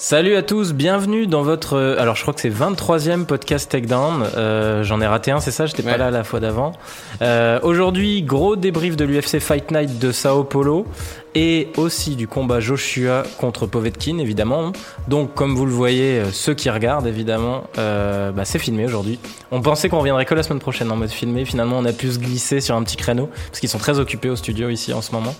Salut à tous, bienvenue dans votre. euh, Alors, je crois que c'est 23e podcast Takedown. Euh, J'en ai raté un, c'est ça J'étais pas là la fois d'avant. Euh, Aujourd'hui, gros débrief de l'UFC Fight Night de Sao Paulo et aussi du combat Joshua contre Povetkin, évidemment. Donc, comme vous le voyez, euh, ceux qui regardent, évidemment, euh, bah, c'est filmé aujourd'hui. On pensait qu'on reviendrait que la semaine prochaine en mode filmé. Finalement, on a pu se glisser sur un petit créneau parce qu'ils sont très occupés au studio ici en ce moment.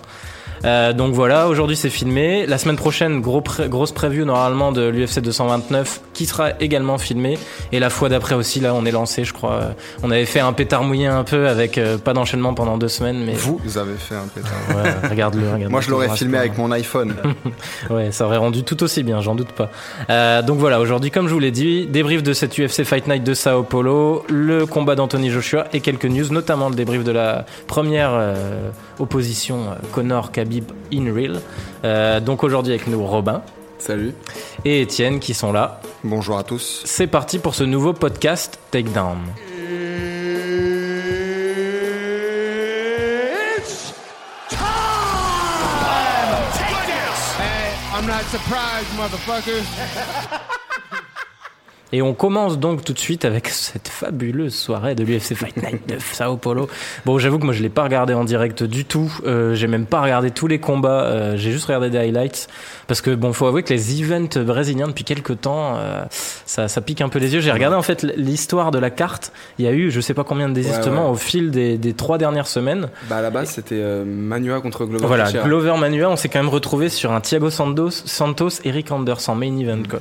Euh, donc voilà, aujourd'hui c'est filmé. La semaine prochaine, gros pré- grosse preview normalement de l'UFC 229 qui sera également filmé. Et la fois d'après aussi, là on est lancé, je crois. On avait fait un pétard mouillé un peu avec euh, pas d'enchaînement pendant deux semaines, mais Vous, vous avez fait un pétard. ouais, regarde-le. regarde Moi, je l'aurais filmé avec mon iPhone. Ouais, ça aurait rendu tout aussi bien, j'en doute pas. Euh, donc voilà, aujourd'hui, comme je vous l'ai dit, débrief de cette UFC Fight Night de Sao Paulo, le combat d'Anthony Joshua et quelques news, notamment le débrief de la première opposition euh, Conor Khabib in real. Euh, donc aujourd'hui avec nous Robin Salut. et Étienne qui sont là. Bonjour à tous. C'est parti pour ce nouveau podcast Takedown. I'm not surprised, motherfuckers. Et on commence donc tout de suite avec cette fabuleuse soirée de l'UFC Fight Night de Sao Paulo. Bon, j'avoue que moi je l'ai pas regardé en direct du tout. Euh, j'ai même pas regardé tous les combats. Euh, j'ai juste regardé des highlights parce que bon, faut avouer que les events brésiliens depuis quelques temps, euh, ça, ça pique un peu les yeux. J'ai regardé en fait l'histoire de la carte. Il y a eu je sais pas combien de désistements ouais. au fil des, des trois dernières semaines. Bah à la base c'était euh, Manua contre Glover Voilà, Teixeira. Glover Manua, on s'est quand même retrouvé sur un Thiago Santos, Santos, Eric Anders en main event. Quoi.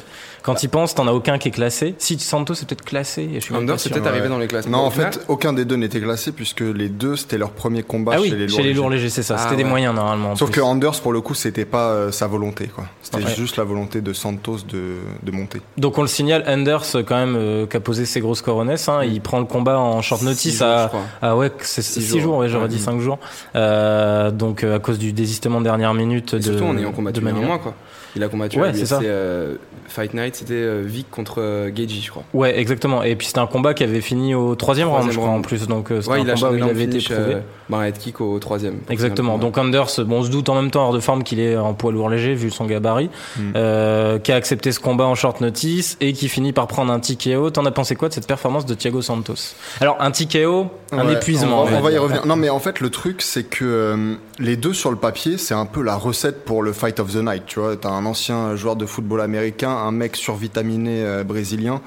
Quand il pense, t'en as aucun qui est classé. Si Santos est peut-être classé, et je suis Under c'est peut-être ouais. arrivé dans les classements. Non, en fait, aucun des deux n'était classé puisque les deux, c'était leur premier combat Ah oui, chez les lourds. légers. légers, c'est ça. Ah C'était des moyens normalement. en Sauf plus. que Anders, pour le coup, c'était pas euh, sa volonté, quoi. C'était Ouais. juste la volonté de Santos de, de monter. Donc on le signale, Anders quand même euh, qui a posé ses grosses coronesses. Hein, Il prend le combat en short Six notice jours, à ah ouais c'est Six 6 jours, jours. ouais, j'aurais dit 5 jours. Euh, donc euh, à cause du désistement de dernière minute de surtout en ayant combattu de un mois quoi. Il a combattu Ouais, à c'est euh, Fight Night, c'était euh, Vic contre euh, Geji je crois. Ouais, exactement. Et puis c'était un combat qui avait fini au troisième round, je crois en plus. Donc euh, c'était Ouais, un il a combat où il avait été finish, prouvé. euh, bah, un head kick au troisième. Exactement. Donc Anders, bon, on se doute en même temps hors de forme qu'il est en poids lourd léger vu son gabarit, Mm. euh, qui a accepté ce combat en short notice et qui finit par prendre un TKO. T'en as pensé quoi de cette performance de Thiago Santos? Alors un TKO, un Ouais, épuisement. On va, on on va y revenir. Non, mais en fait, le truc, c'est que euh, les deux sur le papier, c'est un peu la recette pour le Fight of the Night. Tu vois, t'as un ancien joueur de football américain, un mec survitaminé euh, brésilien.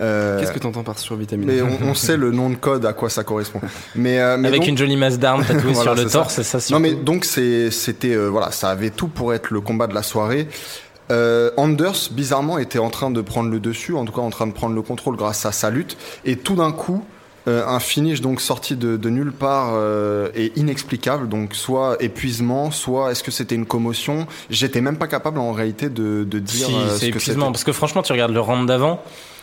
Euh. Qu'est-ce que t'entends par survitamine mais on, on sait le nom de code à quoi ça correspond. Mais, euh, mais Avec donc- une jolie masse d'armes tatouée Voilà, sur le ça. torse, c'est ça Non mais donc c'était euh, voilà ça avait tout pour être le combat de la soirée. Euh, Anders bizarrement était en train de prendre le dessus, en tout cas en train de prendre le contrôle grâce à sa lutte et tout d'un coup euh, un finish donc sorti de, de nulle part euh, et inexplicable donc soit épuisement soit est-ce que c'était une commotion? J'étais même pas capable en réalité de, de dire Si, euh, c'est ce que c'était épuisement parce que franchement, tu regardes le round d'avant,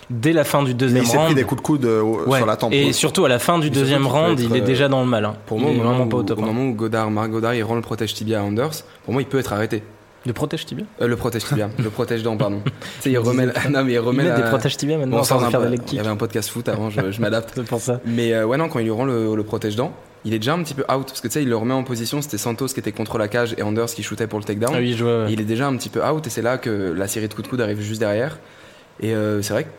dès la fin du deuxième il s'est round. pris des coups de coude euh, Ouais. sur la tempe Et surtout à la fin du deuxième round, être, il est déjà dans le mal. hein. Pour il moi, est au moment, vraiment où, pas au top. au hein. moment où Godard, Marc Godard, il rend le protège tibia à Anders, pour moi, il peut être arrêté. Le protège tibia. Euh, le protège tibia, le protège dent, pardon. tu sais, il remet, la- non mais il remet la- des protèges tibia maintenant Bon, on a faire Il y avait un podcast foot avant, je, je m'adapte. C'est pour ça. Mais euh, ouais, non, quand il lui rend le, le protège-dent, il est déjà un petit peu out. Parce que tu sais, il le remet en position. C'était Santos qui était contre la cage et Anders qui shootait pour le takedown. Ah oui, je vois. Et il est déjà un petit peu out. Et c'est là que la série de coups de coude arrive juste derrière. Et euh, c'est vrai que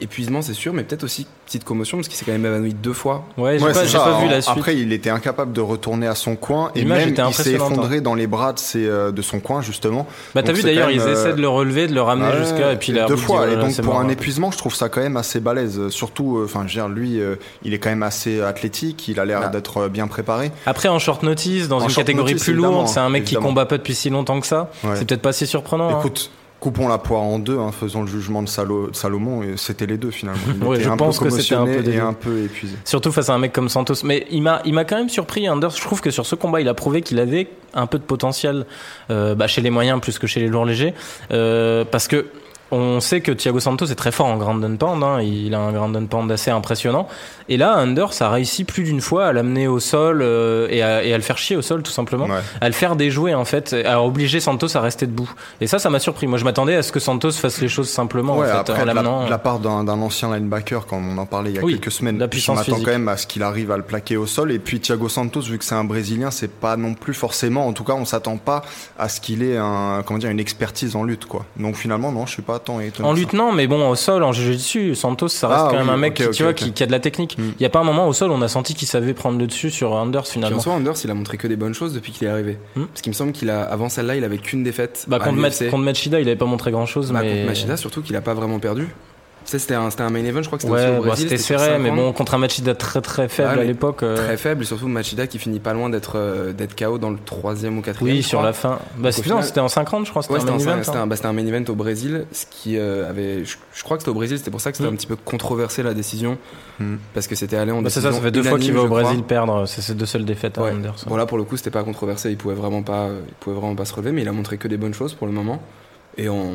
épuisement, c'est sûr, mais peut-être aussi petite commotion parce qu'il s'est quand même évanoui deux fois. Ouais, j'ai Ouais, pas, vu la suite. Après, il était incapable de retourner à son coin et même il s'est impressionnante, hein. effondré dans les bras de, ses, euh, de son coin justement. Bah t'as vu d'ailleurs, ils essaient euh, de le relever, de le ramener Ouais, jusqu'à et puis il a deux fois. et donc pour un ouais. épuisement, je trouve ça quand même assez balèze. Surtout, euh, enfin, je veux dire, lui, euh, il est quand même assez athlétique. Il a l'air Ah. d'être euh, bien préparé. Après en short notice, dans En une catégorie notice, plus lourde, c'est un mec qui combat pas depuis si longtemps que ça. C'est peut-être pas si surprenant. hein. Écoute, coupons la poire en deux, hein, faisons le jugement de Salo- Salomon. Et c'était les deux finalement. Il Ouais, était je un pense peu que c'était un peu et un peu épuisé. Surtout face à un mec comme Santos. Mais il m'a, il m'a quand même surpris, Anders. Je trouve que sur ce combat, il a prouvé qu'il avait un peu de potentiel euh, bah, chez les moyens plus que chez les lourds légers. Euh, parce que on sait que Thiago Santos est très fort en ground and pound, hein, il a un ground and pound assez impressionnant. Et là, Anders a réussi plus d'une fois à l'amener au sol euh, et, à, et, à, le faire chier au sol, tout simplement, Ouais. à le faire déjouer en fait, à obliger Santos à rester debout. Et ça, ça m'a surpris. Moi, je m'attendais à ce que Santos fasse les choses simplement Ouais, en fait, après, en de la, de la part d'un ancien linebacker, comme on en parlait il y a Oui, quelques semaines, la je puissance m'attends quand même à ce qu'il arrive à le plaquer au sol. Et puis Thiago Santos, vu que c'est un Brésilien, c'est pas non plus forcément, en tout cas, on s'attend pas à ce qu'il ait un, comment dire, une expertise en lutte, quoi. Donc finalement, non, je suis pas tant étonné. En non, mais bon, au sol, en jiu-jitsu, Santos, ça reste Ah, quand même un mec qui, ok, tu vois, ok. qui, qui a de la technique. Mm. Il y a pas un moment au sol, on a senti qu'il savait prendre le dessus sur Anders finalement. en soi, Anders, il a montré que des bonnes choses depuis qu'il est arrivé. Hmm. Parce qu'il me semble qu'il a, avant celle-là, il avait qu'une défaite. Bah, contre, Machida, il avait pas montré grand chose, Bah, mais. contre Machida, surtout qu'il a pas vraiment perdu. Sais, c'était un, main event, je crois que c'était Ouais, au bah, Brésil. c'était serré, mais bon, contre un Machida très très faible Ouais, à l'époque. euh, Très faible, et surtout Machida qui finit pas loin d'être euh, d'être KO dans le troisième ou quatrième. Oui, sur la fin. Bah, c'était final- en 50, je crois, c'était Ouais, un c'était main un, event. c'était hein. un- bah, c'était un main event au Brésil, ce qui euh, avait. Je, je crois que c'était au Brésil, c'était pour ça que c'était Mm. un petit peu controversé la décision, Mm. parce que c'était allé en Bah, c'est ça, ça fait deux fois qu'il va au. Brésil perdre. C'est ses deux seules défaites à Ouais. Anders. Bon là pour le coup c'était pas controversé, il pouvait vraiment pas, il pouvait vraiment pas se relever, mais il a montré que des bonnes choses pour le moment. Et en,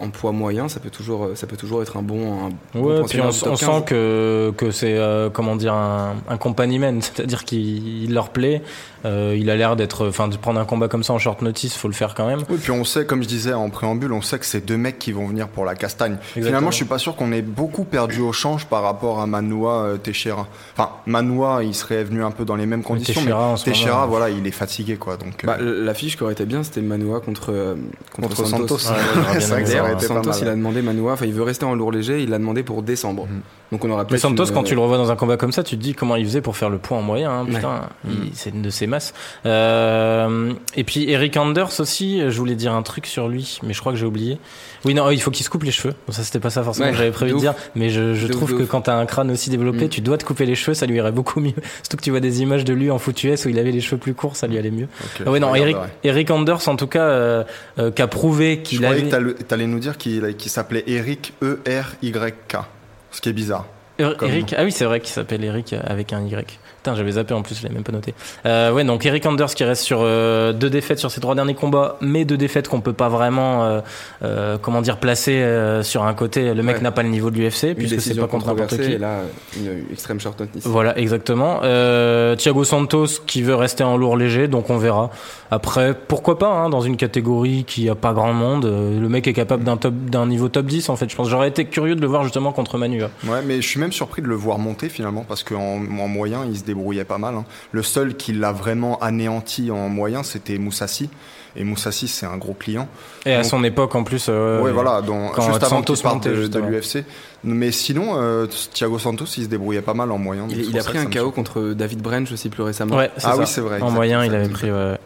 en poids moyen, ça peut toujours, ça peut toujours être un bon. Un bon Ouais, puis on, du top on 15. sent que, que c'est, euh, comment dire, un, un c'est-à-dire qu'il il leur plaît. Euh, il a l'air d'être, enfin, de prendre un combat comme ça en short notice, faut le faire quand même. Oui, puis on sait, comme je disais en préambule, on sait que c'est deux mecs qui vont venir pour la castagne. Exactement. Finalement, je suis pas sûr qu'on ait beaucoup perdu au change par rapport à Manoa euh, Teixeira. Enfin, Manoa, il serait venu un peu dans les mêmes conditions, Teixeira, mais Teixeira, moment, voilà, il est fatigué, quoi. Donc, euh, Bah, l'affiche qui aurait été bien, c'était Manoa contre, euh, contre, contre Santos. Santos, Ouais, ouais, aurait été pas Santos, mal. il a demandé Manoa, enfin il veut rester en lourd léger, il l'a demandé pour décembre. Mhm. Donc on aura Mais Santos, une- quand tu le revois dans un combat comme ça, tu te dis comment il faisait pour faire le poids en moyen. Hein, putain, il- c'est une de ses masses. Euh, et puis Eric Anders aussi, je voulais dire un truc sur lui, mais je crois que j'ai oublié. Oui, non, il faut qu'il se coupe les cheveux. Bon, ça, c'était pas ça forcément Ouais, que j'avais prévu de dire, mais je, je De ouf, trouve que quand t'as un crâne aussi développé, Mm. tu dois te couper les cheveux, ça lui irait beaucoup mieux. Surtout que tu vois des images de lui en foot US où il avait les cheveux plus courts, ça lui allait mieux. Ok, Ah ouais, non, Eric, Anders, en tout cas, euh, euh, qui a prouvé qu'il avait. que nous dire qu'il s'appelait Eric E E-R-Y-K. Ce qui est bizarre. Er- Comme Eric, ah oui, c'est vrai qu'il s'appelle Eric avec un Y. Putain, j'avais zappé en plus, je l'ai même pas noté. Euh, ouais, donc Eric Anders qui reste sur euh, deux défaites sur ses trois derniers combats, mais deux défaites qu'on peut pas vraiment, euh, euh, comment dire, placer euh, sur un côté. Le mec Ouais. n'a pas le niveau de l'UFC puisque c'est pas contre n'importe qui. et là une extrême short notice. Voilà, exactement. Euh, Thiago Santos qui veut rester en lourd léger, donc on verra. Après, pourquoi pas, hein, dans une catégorie qui a pas grand monde, euh, le mec est capable d'un top, d'un niveau top 10 en fait. Je pense, j'aurais été curieux de le voir justement contre Manu. hein. Ouais, mais je suis même surpris de le voir monter finalement parce qu'en en moyen, il se débrouillait pas mal. hein. Le seul qui l'a vraiment anéanti en moyen, c'était Moussassi. Et Moussassi, c'est un gros client. Et à son époque en plus. euh, ouais, voilà, quand juste avant Santos parte de, de l'UFC. Mais sinon, euh, Thiago Santos, il se débrouillait pas mal en moyen. Il, a pris un KO contre David Branch aussi plus récemment. Ouais, Ah ça. oui, c'est vrai. En exact, moyen, il avait pris. ouais.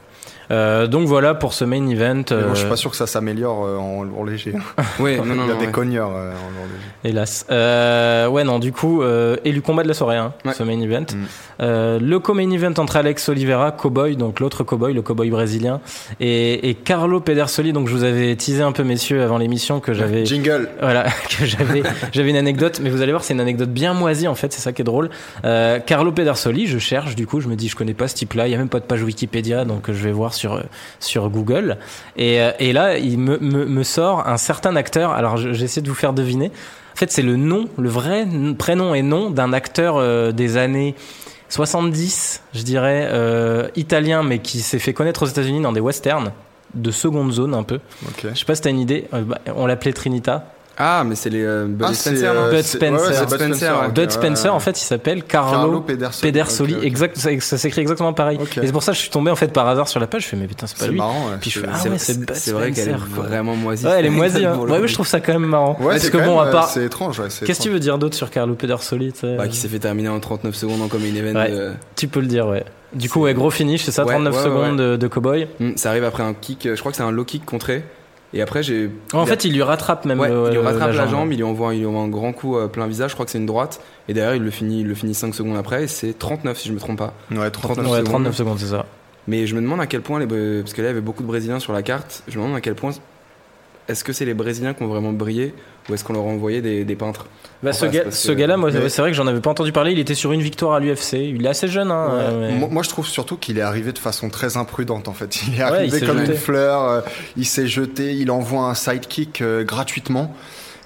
Euh, donc voilà pour ce main event. Bon, je suis euh, pas sûr que ça s'améliore euh, en lourd léger. Ouais, non, non, il y a non, des ouais. cogneurs euh, en lourd léger. Hélas. Euh, ouais, non, du coup, euh, élu combat de la soirée, hein, Ouais. ce main event. Mm. Euh, le co-main event entre Alex Oliveira, cowboy, donc l'autre cowboy, le cowboy brésilien, et, et Carlo Pedersoli. Donc je vous avais teasé un peu, messieurs, avant l'émission que j'avais. Jingle Voilà, que j'avais, j'avais une anecdote, mais vous allez voir, c'est une anecdote bien moisie en fait, c'est ça qui est drôle. Euh, Carlo Pedersoli, je cherche, du coup, je me dis, je connais pas ce type-là, il y a même pas de page Wikipédia, donc je vais voir sur sur Google. Et, euh, et là, il me, me, me sort un certain acteur. Alors, je- j'essaie de vous faire deviner. En fait, c'est le nom, le vrai prénom et nom d'un acteur euh, des années 70, je dirais, euh, italien, mais qui s'est fait connaître aux États-Unis dans des westerns de seconde zone un peu. Ok. Je sais pas si t'as une idée. Euh, bah, on l'appelait Trinita. Ah, mais c'est les euh, Buddy Ah, c'est, Spencer, euh, Bud Spencer. ouais, ouais, c'est Bud Bud Spencer, Spencer. Bud Spencer, ouais. en fait, il s'appelle Carlo, Carlo Pedersoli. Exact, ça, ça s'écrit exactement pareil. Ok. Et c'est pour ça que je suis tombé en fait par hasard sur la page. Je fais mais putain, c'est pas C'est lui. marrant. ouais. Puis je C'est- fais, ah C'est- ouais, c'est Bud c'est vrai qu'elle est Spencer, vraiment moisie. Ouais, elle est moisie. Hein. Ouais, mais je trouve ça quand même marrant. Ouais, Parce c'est que quand bon, même, à euh, part. C'est étrange, Qu'est-ce que tu veux dire d'autre sur Carlo Pedersoli Bah, qui s'est fait terminer en 39 secondes en comme une event. Ouais. Tu peux le dire, ouais. Du coup, ouais, gros finish, c'est ça, Ouais, 39 ouais, ouais, secondes de, cowboy. hmm, ça arrive après un kick, je crois que c'est un low kick contré. Et après, j'ai. En il a- fait, il lui rattrape même Ouais, le- il lui rattrape la jambe, jambe. il lui envoie, il lui envoie un grand coup euh, plein visage, je crois que c'est une droite, et derrière il le finit, il le finit 5 secondes après, et c'est 39 si je me trompe pas. Ouais, 39 Ouais, secondes. 39 secondes, c'est ça. Mais je me demande à quel point, les, parce que là il y avait beaucoup de Brésiliens sur la carte, je me demande à quel point est-ce que c'est les Brésiliens qui ont vraiment brillé ou est-ce qu'on leur a envoyé des, des peintres Bah, ce Enfin, que- gars-là, moi, mais- c'est vrai que j'en avais pas entendu parler. Il était sur une victoire à l'UFC. Il est assez jeune, hein. Ouais. euh, mais- Moi, moi, je trouve surtout qu'il est arrivé de façon très imprudente en fait. Il est arrivé comme jeté. une fleur, euh, il s'est jeté, il envoie un sidekick euh, gratuitement.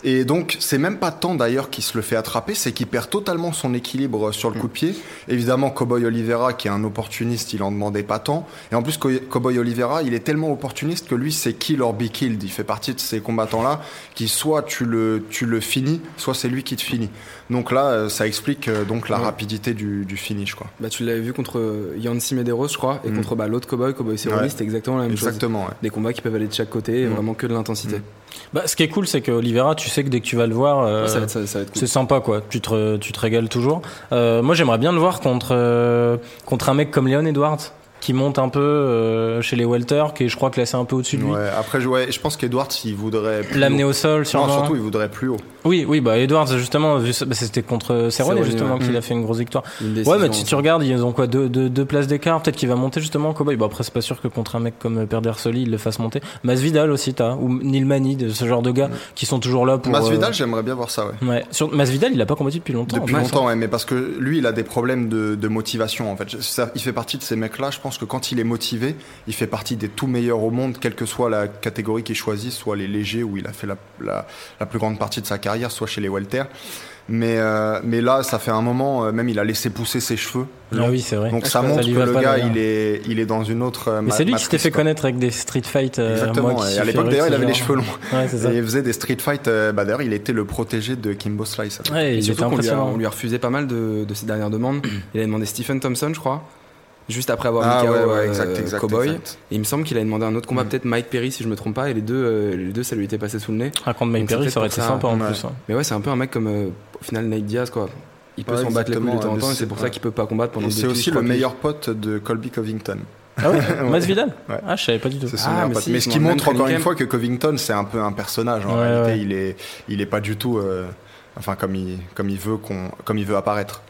Et donc, c'est même pas tant d'ailleurs qu'il se le fait attraper, c'est qu'il perd totalement son équilibre sur le coup de pied. Évidemment, Cowboy Oliveira, qui est un opportuniste, il en demandait pas tant. Et en plus, Co- Cowboy Oliveira, il est tellement opportuniste que lui, c'est kill or be killed. Il fait partie de ces combattants-là qui soit tu le, tu le finis, soit c'est lui qui te finit. Donc là, euh, ça explique euh, donc la Ouais. rapidité du, du finish, quoi. Bah, tu l'avais vu contre euh, Yancy Medeiros, je crois, et Mm. contre bah, l'autre cowboy, Cowboy Cerrone, Ouais. c'était exactement la même chose. Exactement, ouais. Des combats qui peuvent aller de chaque côté, et Mm. vraiment que de l'intensité. Mm. Bah, ce qui est cool, c'est que Oliveira, tu sais que dès que tu vas le voir, euh, ça, va être, ça, ça va être cool. c'est sympa, quoi. Tu te, tu te régales toujours. Euh, moi, j'aimerais bien le voir contre, euh, contre un mec comme Leon Edwards, qui monte un peu euh, chez les welter, qui est, je crois, classé un peu au-dessus de lui. Ouais, après, je, ouais, je pense qu'Edwards, il voudrait. plus L'amener au sol, sûrement. Non, surtout, il voudrait plus haut. Oui, oui, bah Edwards, justement, bah, c'était contre Cerrone, justement, ouais. qu'il Mm. a fait une grosse victoire. Une Ouais, mais si tu regardes, ils ont quoi deux, deux, deux places d'écart. Peut-être qu'il va monter justement Cowboy. Bon, après, c'est pas sûr que contre un mec comme Perdersoli, il le fasse monter. Masvidal aussi, t'as. Ou Neil Mani, de ce genre de gars qui sont toujours là pour. Masvidal, euh, j'aimerais bien voir ça, ouais. Ouais. Sur Masvidal, il a pas combattu depuis longtemps. Depuis longtemps, ouais, mais parce que lui, il a des problèmes de, de motivation, en fait. Ça, il fait partie de ces mecs-là. Je pense que quand il est motivé, il fait partie des tout meilleurs au monde, quelle que soit la catégorie qu'il choisit, soit les légers, où il a fait la, la, la plus grande partie de sa carrière, soit chez les welter. Mais, euh, mais là, ça fait un moment, euh, même il a laissé pousser ses cheveux. Ah oui, c'est vrai. Donc Ah, ça montre que le gars, il est, il est dans une autre. euh, Mais ma- c'est lui qui s'était fait connaître avec des street fights. euh, Exactement. moi, et à l'époque, d'ailleurs, il avait les cheveux longs. Ouais, c'est ça. Et il faisait des street fights. euh, bah, d'ailleurs, il était le protégé de Kimbo Slice. Ouais, Et il surtout qu'on lui, a, on lui a refusé pas mal de, de ses dernières demandes. il a demandé Stephen Thompson, je crois, juste après avoir Ah mis KO ouais, ouais, euh, exact, exact. Cowboy. exact. Et il me semble qu'il a demandé un autre combat, Mm. peut-être Mike Perry, si je me trompe pas, et les deux, euh, les deux ça lui était passé sous le nez. Ah, contre Mike Perry, ça aurait été sympa en Ouais. plus. hein. Mais ouais, c'est un peu un mec comme euh, au final Nate Diaz, quoi. Il peut Ouais, s'en battre les couilles de temps en temps, et c'est pour ça qu'il peut pas combattre pendant deux c'est aussi le meilleur pote de Colby Covington. Ah ouais Masvidal Ouais. Ah, je savais pas du tout. Ah, mais si, ce qui montre encore une fois que Covington, c'est un peu un personnage. En Ouais, réalité, ouais. il est, il est pas du tout, euh, enfin comme il, comme il veut qu'on, comme il veut apparaître.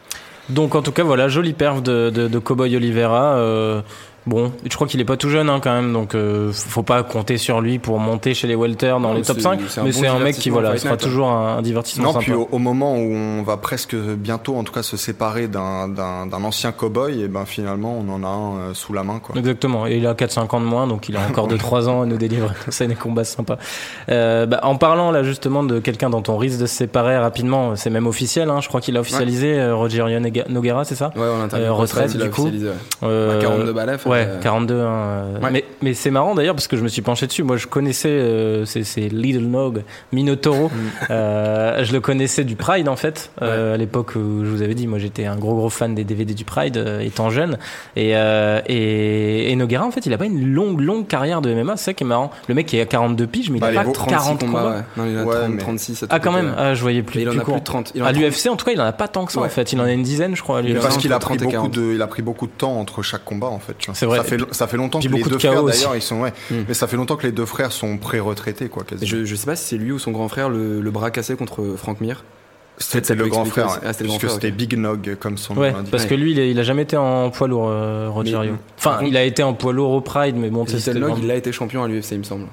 Donc en tout cas voilà, jolie perf de, Cowboy Oliveira. Euh, bon, je crois qu'il est pas tout jeune hein, quand même, donc euh, faut pas compter sur lui pour monter chez les welter dans Non, les top c'est- 5. c'est un Mais bon c'est un mec qui divertissement voilà, sera Night, toujours un, un divertissement Non, sympa. puis au, au moment où on va presque bientôt, en tout cas, se séparer d'un, ancien cowboy, et ben finalement, on en a un euh, sous la main, quoi. Exactement, et il a 4-5 ans de moins, donc il a encore 2-3 ans à nous délivrer. C'est des combats sympas. Euh, bah, en parlant là justement de quelqu'un dont on risque de se séparer rapidement, c'est même officiel, hein, je crois qu'il a officialisé euh, Rogerio Noguera, c'est ça? Ouais, on Euh, retraite, a du coup. ouais. Euh, À 42 balles. Ouais, euh, 42. hein, euh, Ouais. Mais, mais c'est marrant d'ailleurs parce que je me suis penché dessus. Moi, je connaissais euh, c'est c'est Little Nog Minotauro. Mm. Euh, je le connaissais du Pride en fait. Euh, À l'époque où je vous avais dit, moi j'étais un gros gros fan des DVD du Pride euh, étant jeune. Et, euh, et, et Noguera en fait, il a pas une longue longue carrière de MMA. C'est ça qui est marrant. Le mec qui a 42 piges, mais il Bah, a les pas beaux 36 40 combats, combats. ouais. Non, il en a Ouais, 30, mais- 36. à Ah quand même. Ah, je voyais plus. Et il en a plus court. de 30. Il en a À 30. l'UFC en tout cas, il en a pas tant que ça en fait. Il en a une dizaine, je crois. À Il l'UFC. a Parce qu'il a pris 30 et beaucoup 40. de, il a pris beaucoup de temps entre chaque combat en fait. tu vois. C'est vrai. Ça fait, ça fait longtemps Puis que les beaucoup de deux frères d'ailleurs ils sont ouais. Mm. Mais ça fait longtemps que les deux frères sont pré-retraités quoi. Quasiment. Je, je sais pas si c'est lui ou son grand frère le, le bras cassé contre Frank Mir. C'était le grand frère. Ah, c'était le grand Puisque frère, c'était. Big Nog comme son Ouais, nom l'indique. parce que lui, il, a jamais été en poids lourd, euh, Mais- Rogerio. Enfin, Par contre- il a été en poids lourd au Pride, mais bon, c'était Nog, il a été champion à l'UFC, il me semble.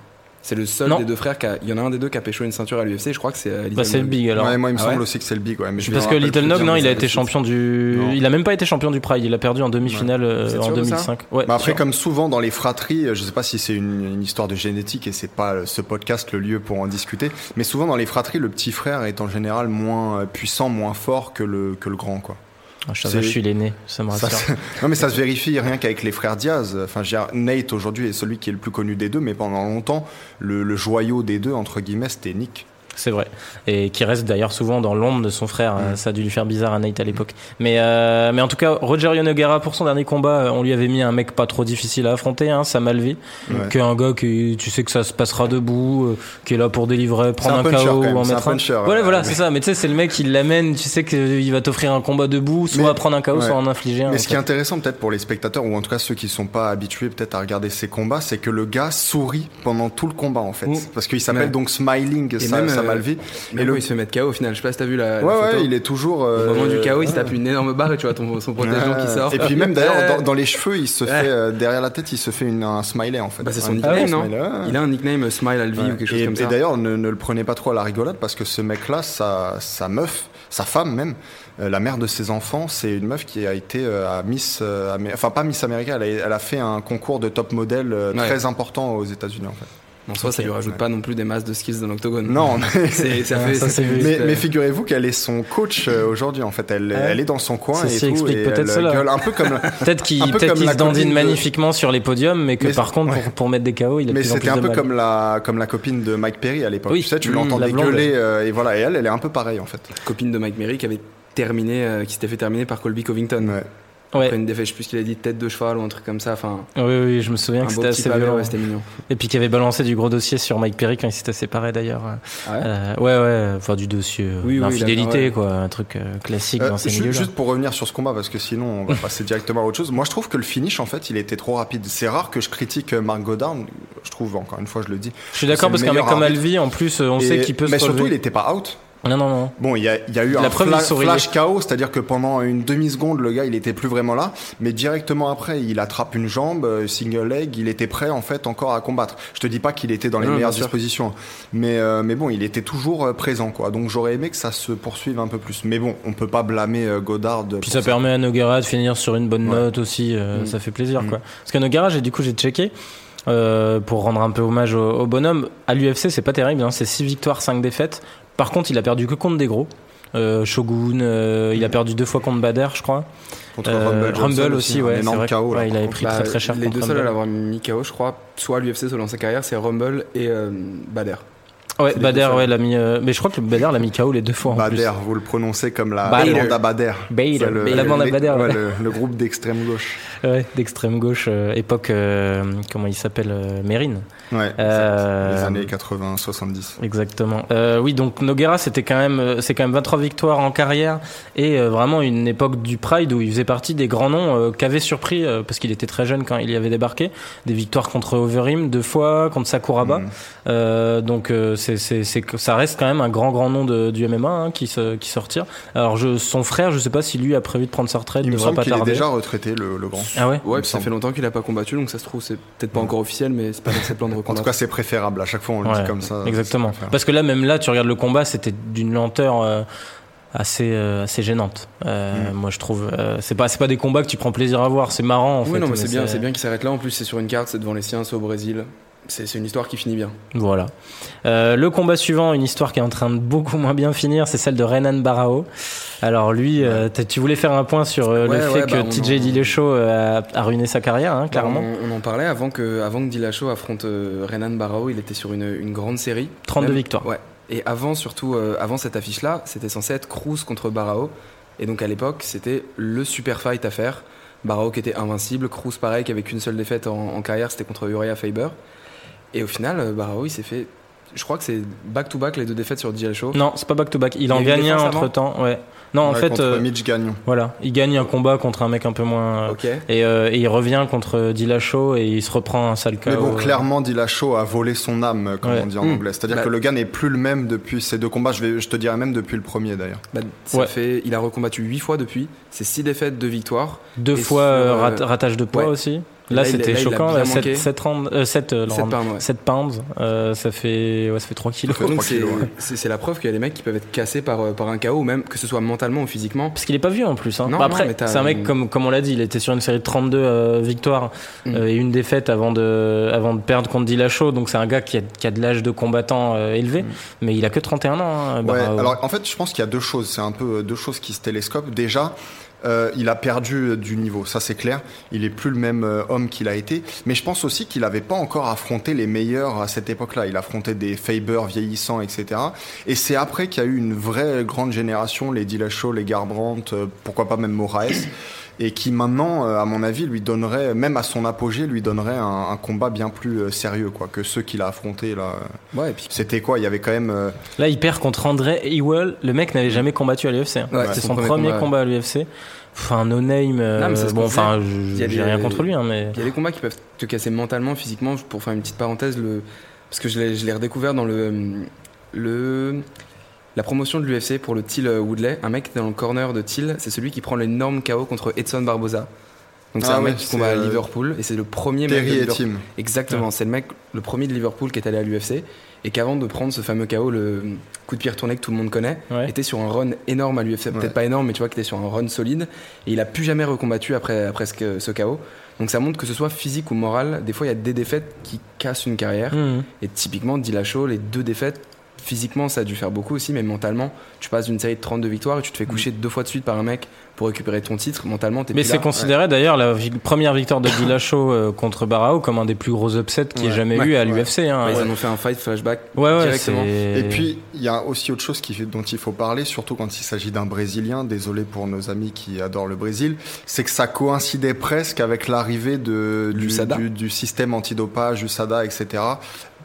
C'est le seul Non. des deux frères qui a. Il y en a un des deux qui a pêché une ceinture à l'UFC. Je crois que c'est euh, Little Bah, c'est le Nog. Big alors. Ouais, moi il me Ah semble ouais aussi que c'est le Big ouais. Mais je me Parce que Little Nog, non, il a été champion du. Non. Il a même pas été champion du Pride. Il a perdu en demi-finale euh, en sûr de ça 2005. Ouais. Bah après, sûr. comme souvent dans les fratries, euh, je sais pas si c'est une, une histoire de génétique et c'est pas ce podcast le lieu pour en discuter, mais souvent dans les fratries, le petit frère est en général moins puissant, moins fort que le, que le grand, quoi. Ah, je suis l'aîné, ça me rassure. non mais ça se vérifie rien qu'avec les frères Diaz. Enfin, Nate aujourd'hui est celui qui est le plus connu des deux, mais pendant longtemps, le, le joyau des deux entre guillemets, c'était Nick. C'est vrai. Et qui reste d'ailleurs souvent dans l'ombre de son frère. Mm. Ça a dû lui faire bizarre à Nate à l'époque. Mais, euh, mais en tout cas, Rogerio Noguera, pour son dernier combat, euh, on lui avait mis un mec pas trop difficile à affronter, hein, Sam Alvey, Ouais. qui est un gars qui, tu sais que ça se passera debout, euh, qui est là pour délivrer, prendre un un, KO ou en un mettre un. puncher, Voilà, voilà, mais- c'est ça. Mais tu sais, c'est le mec qui l'amène, tu sais qu'il va t'offrir un combat debout, soit Mais- à prendre un KO, ouais. soit à en infliger un. Mais en ce qui est intéressant peut-être pour les spectateurs ou en tout cas ceux qui sont pas habitués peut-être à regarder ces combats, c'est que le gars sourit pendant tout le combat en fait, parce qu'il s'appelle Ouais. donc Smiling, Et même, euh, Alvi. Mais Et le il se fait mettre KO au final. Je sais pas si t'as vu la, la Ouais, photo. ouais, il est toujours. Au moment du KO, il se ouais. tape une énorme barre et tu vois ton, son protège-dents qui Ouais. sort. Et puis même d'ailleurs Ouais. dans, dans les cheveux, il se Ouais. fait euh, derrière la tête, il se fait une- un smiley en fait. Bah, c'est son nickname, non smiley, ouais. Il a un nickname euh, Smile Alvi Ouais. ou quelque chose et, comme et ça. d'ailleurs, ne, ne le prenez pas trop à la rigolade parce que ce mec-là, sa, sa meuf, sa femme même, euh, la mère de ses enfants, c'est une meuf qui a été euh, à Miss, euh, enfin pas Miss America, elle a, elle a fait un concours de top modèle euh, Ouais. très important aux États-Unis en fait. En soi, ça lui rajoute Ouais. pas non plus des masses de skills dans l'octogone. Non, mais, ça fait, ça, mais, mais figurez-vous qu'elle est son coach euh, aujourd'hui en fait. Elle, ouais elle est dans son coin Ceci et tout. explique et peut-être elle cela. gueule un peu comme. Peut-être qu'il Un peu peut-être comme qu'il la se dandine de- magnifiquement sur les podiums, mais que Mais- par contre, ouais. pour, pour mettre des KO, il a de Mais c'était un peu comme la, comme la copine de Mike Perry à l'époque. Oui. Tu sais, tu Mmh, l'entendais gueuler euh, et voilà. Et elle, elle est un peu pareille en fait. Copine de Mike Merry qui avait terminé, euh, qui s'était fait terminer par Colby Covington. Ouais. Après Ouais. une défaite, je sais plus qu'il a dit, tête de cheval ou un truc comme ça. Enfin, Oui, oui, je me souviens un que c'était assez violent. ouais, c'était mignon. Et puis qui avait balancé du gros dossier sur Mike Perry quand ils s'étaient séparés d'ailleurs. Ah ouais Euh, ouais, ouais, enfin du dossier euh, Oui, quoi, un truc euh, classique Euh, dans ces milieux-là. juste pour revenir sur ce combat, parce que sinon on va passer directement à autre chose. Moi, je trouve que le finish, en fait, il était trop rapide. C'est rare que je critique euh, Marc Godard. Je trouve, encore une fois, je le dis. Je suis d'accord parce qu'un mec comme. Alvi, en plus, on sait qu'il peut Mais se surtout, il n'était pas out. Non, non, non. Bon, il y a, il y a eu La un fla- flash KO, c'est-à-dire que pendant une demi-seconde, le gars, il était plus vraiment là. Mais directement après, il attrape une jambe, euh, single leg, il était prêt, en fait, encore à combattre. Je te dis pas qu'il était dans les Non, meilleures dispositions. Mais, euh, mais bon, il était toujours euh, présent, quoi. Donc j'aurais aimé que ça se poursuive un peu plus. Mais bon, on peut pas blâmer Godard. Puis ça permet à Nogara de finir sur une bonne Ouais. note aussi, euh, Mm. ça fait plaisir Mm. quoi. Parce que Nogara, j'ai du coup j'ai checké euh, pour rendre un peu hommage au, au bonhomme. À l'UFC, c'est pas terrible, hein, c'est 6 victoires, 5 défaites. Par contre, il a perdu que contre des gros. Euh, Shogun, euh, il a perdu deux fois contre Bader, je crois. Contre Euh, Rumble, Rumble aussi, ouais, c'est vrai. KO, là, Ouais, il avait pris Bah, très très cher Les contre deux seuls à l'avoir mis KO, je crois, soit l'UFC, soit dans sa carrière, c'est Rumble et Bader. Ouais, les Bader, ouais, l'a mis. mais je crois que Bader l'a mis KO les deux fois en plus. Bader, vous le prononcez comme la Bader. bande à Bader. Bader, la bande à les- Bader, ouais, le, le groupe d'extrême gauche. Ouais, d'extrême gauche, époque, comment il s'appelle, Mérine. Ouais, Euh, les années 80-70. Exactement. Euh, oui, donc Noguera, c'était quand même, euh, c'est quand même 23 victoires en carrière et euh, vraiment une époque du Pride où il faisait partie des grands noms euh, qu'avait surpris euh, parce qu'il était très jeune quand il y avait débarqué. Des victoires contre Overeem deux fois, contre Sakuraba. Mm. Euh, donc euh, c'est, c'est, ça reste quand même un grand grand nom de, du MMA hein, qui se, qui sortir. Alors je, son frère, je sais pas si lui a prévu de prendre sa retraite. Il me devrait semble pas qu'il est tarder. déjà retraité, le, le grand. Ah ouais? Ouais, ça semble. fait longtemps qu'il a pas combattu, donc ça se trouve, c'est peut-être pas encore officiel, mais c'est pas dans ses plans de En tout cas, c'est préférable. À chaque fois, on le Ouais, dit comme ça. Exactement. Parce que là, même là, tu regardes le combat, c'était d'une lenteur euh, assez, euh, assez gênante. Euh, Mm. Moi, je trouve. euh, c'est pas, c'est pas des combats que tu prends plaisir à voir. C'est marrant, en oui, fait. non, mais c'est bien, c'est bien qu'il s'arrête là. En plus, c'est sur une carte, c'est devant les siens, c'est au Brésil. C'est c'est une histoire qui finit bien. Voilà. Euh, le combat suivant, une histoire qui est en train de beaucoup moins bien finir, c'est celle de Renan Barao. Alors lui, euh, tu voulais faire un point sur euh, Ouais, le fait ouais, que bah, TJ en- Dillashaw euh, a, a ruiné sa carrière, hein, clairement. On, on en parlait avant que, avant que Dillashaw affronte Renan Barao, il était sur une, une grande série. 32 Même- victoires. Ouais. Et avant, surtout, avant cette affiche-là, c'était censé être Cruz contre Barao. Et donc à l'époque, c'était le super fight à faire. Barao qui était invincible, Cruz pareil, qui avait qu'une seule défaite en, en carrière, c'était contre Uriah Faber. Et au final, Barao, il s'est fait. Je crois que c'est back-to-back les deux défaites sur Dillashaw. Non, c'est pas back to back. Il Il en gagne un entre temps. Ouais. Non, en Ouais, fait, contre euh, Mitch Gagnon. voilà, il gagne un combat contre un mec un peu moins. euh, Ok. Et, euh, et il revient contre Dillashaw et il se reprend un sale KO. Mais bon, clairement, Dillashaw a volé son âme, comme Ouais. on dit en Mm. anglais. C'est-à-dire Bah- que le gars n'est plus le même depuis ces deux combats. Je, vais, je te dirais même depuis le premier, d'ailleurs. Bah, ça Ouais. fait, il a recombattu 8 fois depuis. C'est 6 défaites, 2 victoires. Deux Et fois sur, rat- ratage de poids ouais. aussi. Là, là, c'était là, choquant. bien 7, manqué. 7, rounds, euh, 7, euh, 7 pounds, ouais. 7 pounds, euh, ça fait, ouais, ça fait 3 kilos. Ça fait Donc 3 c'est ouais. la preuve qu'il y a des mecs qui peuvent être cassés par, euh, par un KO, ou même que ce soit mentalement ou physiquement. Parce qu'il est pas vieux en plus. Hein. Non, Bah, Après, c'est un mec, comme, comme on l'a dit, il était sur une série de 32 euh, victoires Mm. euh, et une défaite avant de, avant de perdre contre Dillashaw. Donc c'est un gars qui a, qui a de l'âge de combattant euh, élevé, mais il a que 31 ans. hein, Ouais, Barao. alors en fait, je pense qu'il y a deux choses. C'est un peu deux choses qui se télescopent. Déjà, euh, il a perdu euh, du niveau, ça c'est clair. Il est plus le même euh, homme qu'il a été. Mais je pense aussi qu'il n'avait pas encore affronté les meilleurs à cette époque-là. Il affrontait des Faber vieillissants, etc. Et c'est après qu'il y a eu une vraie grande génération, les Dillashaw, les Garbrandt, euh, pourquoi pas même Moraes. Et qui maintenant, euh, à mon avis, lui donnerait, même à son apogée, lui donnerait un, un combat bien plus euh, sérieux quoi, que ceux qu'il a affrontés là. Ouais, et puis C'était quoi? Il y avait quand même euh, Là, il perd contre André Ewell. Le mec n'avait jamais combattu à l'UFC. hein. Ouais, c'est son son premier premier combat, combat, à l'UFC. Enfin, no name. Non, mais c'est ce bon, qu'on enfin, Il y je- a j'ai des- rien contre lui, hein, mais. il y a des combats qui peuvent te casser mentalement, physiquement. Pour faire une petite parenthèse, le... parce que je l'ai je l'ai redécouvert dans le, le la promotion de l'UFC pour le Till Woodley, un mec qui était dans le corner de Till, c'est celui qui prend l'énorme KO contre Edson Barboza. Donc c'est Ah un ouais, mec qui combat à euh, Liverpool et c'est le premier mec de Terry et Liverpool. Tim. Exactement, c'est le mec, le premier de Liverpool qui est allé à l'UFC et qu'avant de prendre ce fameux KO, le coup de pied retourné que tout le monde connaît, Ouais. était sur un run énorme à l'UFC. Peut-être Ouais. pas énorme, mais tu vois qu'il était sur un run solide et il a plus jamais recombattu après, après ce, ce KO. Donc ça montre que ce soit physique ou moral, des fois il y a des défaites qui cassent une carrière. Mhm. Et typiquement, Dillashaw, les deux défaites, physiquement ça a dû faire beaucoup aussi, mais mentalement, tu passes d'une série de 32 victoires et tu te fais coucher deux fois de suite par un mec pour récupérer ton titre. Mentalement, t'es Mais plus c'est là. considéré d'ailleurs la vi- première victoire de Dillashaw euh, contre Barao comme un des plus gros upsets qu'il y ait Ouais. jamais Ouais. eu à Ouais. l'UFC. Hein. Ouais, Ils ouais, en ont fait un fight flashback ouais, directement. c'est- Et puis, il y a aussi autre chose qui, dont il faut parler, surtout quand il s'agit d'un Brésilien, désolé pour nos amis qui adorent le Brésil, c'est que ça coïncidait presque avec l'arrivée de, du, USADA. du, du système antidopage, USADA, etc.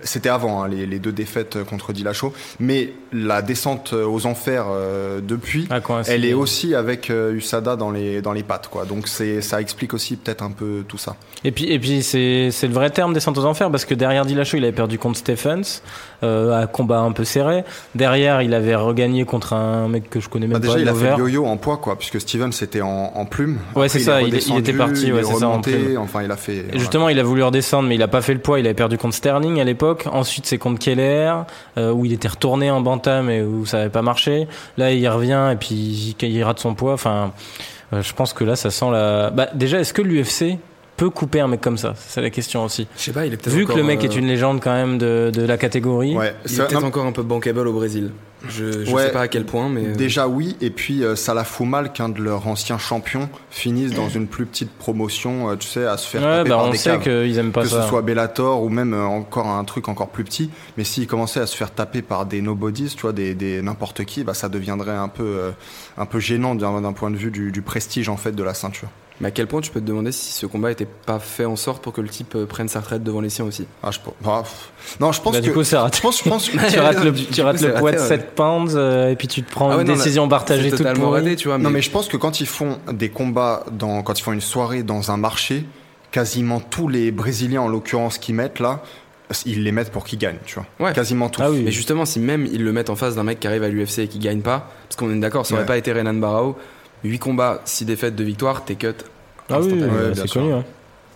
C'était avant hein, les, les deux défaites contre Dillashaw, mais la descente aux enfers euh, depuis, Ah, elle est aussi avec euh, USADA dans les, dans les pattes. Quoi. Donc c'est, ça explique aussi peut-être un peu tout ça. Et puis, et puis c'est, c'est le vrai terme descente aux enfers parce que derrière Dillashaw, il avait perdu contre Stephens, euh, à combat un peu serré. Derrière, il avait regagné contre un mec que je connais même Bah, déjà, pas, il a fait yo-yo en poids, quoi, puisque Steven c'était en, en plume. Ouais, c'est ça, il- était parti, il ouais, est c'est ça, en plume. Enfin, il a fait. Et voilà. Justement, il a voulu redescendre, mais il a pas fait le poids. Il avait perdu contre Sterling à l'époque. Ensuite, c'est contre Keller, euh, où il était retourné en bantam et où ça avait pas marché. Là, il revient et puis il rate son poids. Enfin, je pense que là, ça sent la. Bah, déjà, est-ce que l'UFC peut couper un mec comme ça C'est la question aussi. Je sais pas, il est peut-être Vu que le mec euh, est une légende quand même de, de la catégorie. Ouais, Il est peut-être encore un peu bankable au Brésil. Je, je Ouais. sais pas à quel point, mais. euh, Déjà oui, et puis euh, ça la fout mal qu'un de leurs anciens champions finisse dans une plus petite promotion, euh, tu sais, à se faire Ouais, taper bah par on des sait qu'ils aiment pas que ça. ce soit Bellator ou même euh, encore un truc encore plus petit. Mais s'il commençait à se faire taper par des nobodies, tu vois, des, des n'importe qui, bah ça deviendrait un peu euh, un peu gênant d'un d'un point de vue du, du prestige en fait de la ceinture. Mais à quel point tu peux te demander si ce combat était pas fait en sorte pour que le type euh, prenne sa retraite devant les siens aussi? Ah, je, pense- bah, pff. non, je pense Bah, que du coup, c'est raté. je pense, je pense que- tu rates le, tu rates le poids de raté, ouais. 7 pounds euh, et puis tu te prends Ah ouais, une non, décision là, partagée toute totalement pourrie. raté, tu vois. Non, mais je pense que quand ils font des combats, dans, quand ils font une soirée dans un marché, quasiment tous les Brésiliens, en l'occurrence, qui mettent là, ils les mettent pour qu'ils gagnent, tu vois. Ouais. Quasiment tous. Ah oui. Mais justement, si même ils le mettent en face d'un mec qui arrive à l'UFC et qui gagne pas, parce qu'on est d'accord, ça aurait Ouais. pas été Renan Barao, 8 combats, 6 défaites, 2 victoires, t'es cut. Ah oui. Ouais, ouais, c'est connu. hein.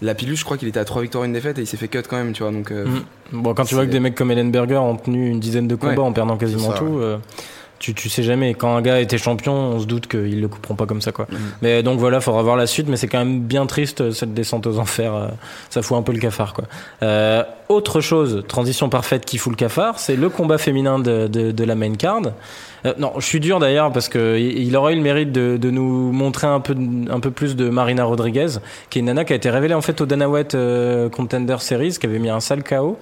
La pilule, je crois qu'il était à 3 victoires, une défaite et il s'est fait cut quand même, tu vois. Donc, euh, Mm. Bon, quand tu vois que des mecs comme Ellenberger ont tenu une dizaine de combats Ouais. en perdant quasiment ça, tout, euh, tu, tu sais jamais. Quand un gars était champion, on se doute qu'ils le couperont pas comme ça, quoi. Mhm. Mais donc voilà, faudra voir la suite, mais c'est quand même bien triste euh, cette descente aux enfers. euh, ça fout un peu le cafard, quoi. Euh, autre chose, transition parfaite qui fout le cafard, c'est le combat féminin de, de, de la main card. Euh, non, je suis dur d'ailleurs parce que il aurait eu le mérite de, de nous montrer un peu, un peu plus de Marina Rodriguez, qui est une nana qui a été révélée en fait au Dana White euh, Contender Series, qui avait mis un sale KO.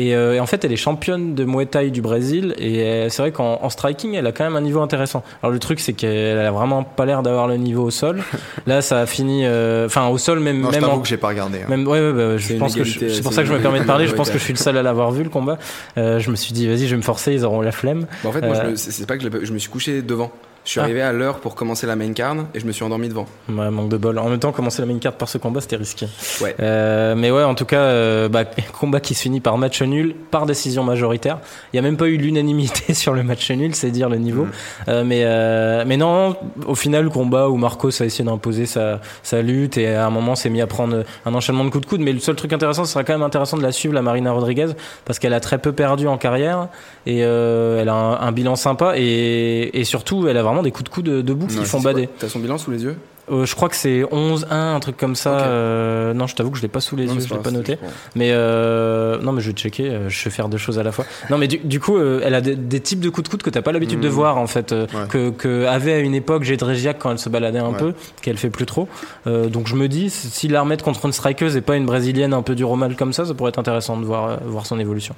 Et, euh, et en fait, elle est championne de Muay Thai du Brésil. Et euh, c'est vrai qu'en en striking, elle a quand même un niveau intéressant. Alors le truc, c'est qu'elle a vraiment pas l'air d'avoir le niveau au sol. Là, ça a fini. euh, Enfin, au sol, même, Non, je même t'avoue en, que j'ai pas regardé. hein. même, ouais, ouais, bah, je pense que je- c'est pour ça que je me permets de parler. Je pense que je suis le seul à l'avoir vu le combat. Euh, je me suis dit, vas-y, je vais me forcer. Ils auront la flemme. bah, en fait, moi, Euh. je me- c'est pas que je, je me suis couché devant. Je suis Ah. arrivé à l'heure pour commencer la main card et je me suis endormi devant. Ouais, manque de bol. En même temps, commencer la main carte par ce combat, c'était risqué. Ouais. Euh, mais ouais, en tout cas, euh, bah, combat qui se finit par match nul, par décision majoritaire. Il n'y a même pas eu l'unanimité sur le match nul, c'est dire le niveau. Mhm. Euh, mais, euh, mais non, au final, le combat où Marcos a essayé d'imposer sa, sa lutte et à un moment s'est mis à prendre un enchaînement de coups de coude. Mais le seul truc intéressant, ce serait quand même intéressant de la suivre, la Marina Rodriguez, parce qu'elle a très peu perdu en carrière et euh, elle a un, un bilan sympa et, et surtout, elle a vraiment des coups de coude de- debout qui font bader. T'as son bilan sous les yeux Euh, je crois que c'est 11-1, un truc comme ça. Euh, non, je t'avoue que je l'ai pas sous les Non, yeux, je l'ai pas noté. Mais euh, non, mais je vais checker. euh, Je vais faire deux choses à la fois. Non, mais du, du coup, euh, elle a des, des types de coups de coude que t'as pas l'habitude de Mhm. voir en fait, euh, Ouais. que, que avait à une époque Jedrzejak quand elle se baladait un Ouais. peu, qu'elle fait plus trop. Euh, donc je me dis, si la remettre contre une strikeuse et pas une brésilienne un peu du romal comme ça, ça pourrait être intéressant de voir voir son évolution.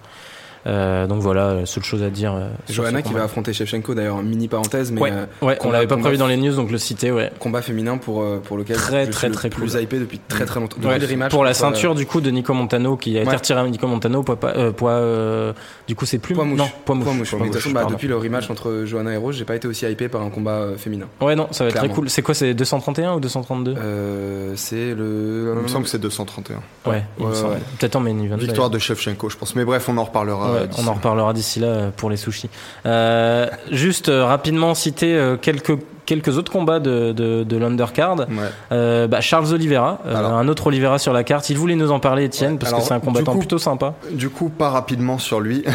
Euh, donc voilà, la seule chose à dire. euh, Johanna qui va affronter Shevchenko, d'ailleurs, mini parenthèse, mais Ouais, euh, ouais, on l'avait pas prévu dans les news, donc le citer, ouais. combat féminin pour, euh, pour lequel Très, je très, suis très le plus cool. hypé depuis très très longtemps. Ouais, pour la euh, ceinture du coup de Nico Montano qui a été retiré à Nico Montano poids, euh, poids euh, du coup c'est plus Poids mouche. non poids mouche, Poids mouche. Poids mouche, façon, bah, depuis le rematch entre Johanna et Rose, j'ai pas été aussi hypé par un combat euh, féminin. ouais non ça va être très cool c'est quoi c'est 231 ou 232 Euh, c'est le. Il me semble que c'est 231. ouais, peut-être en Victoire de Shevchenko, je pense. Mais bref, on en reparlera Ouais, d'ici on en reparlera d'ici là euh, pour les sushis. Euh, juste euh, rapidement citer euh, quelques quelques autres combats de, de, de l'undercard. Ouais. Euh, bah, Charles Oliveira, euh, Alors. un autre Oliveira sur la carte. Il voulait nous en parler, Étienne, Ouais, parce alors, que c'est un combattant coup- plutôt sympa. Du coup, pas rapidement sur lui.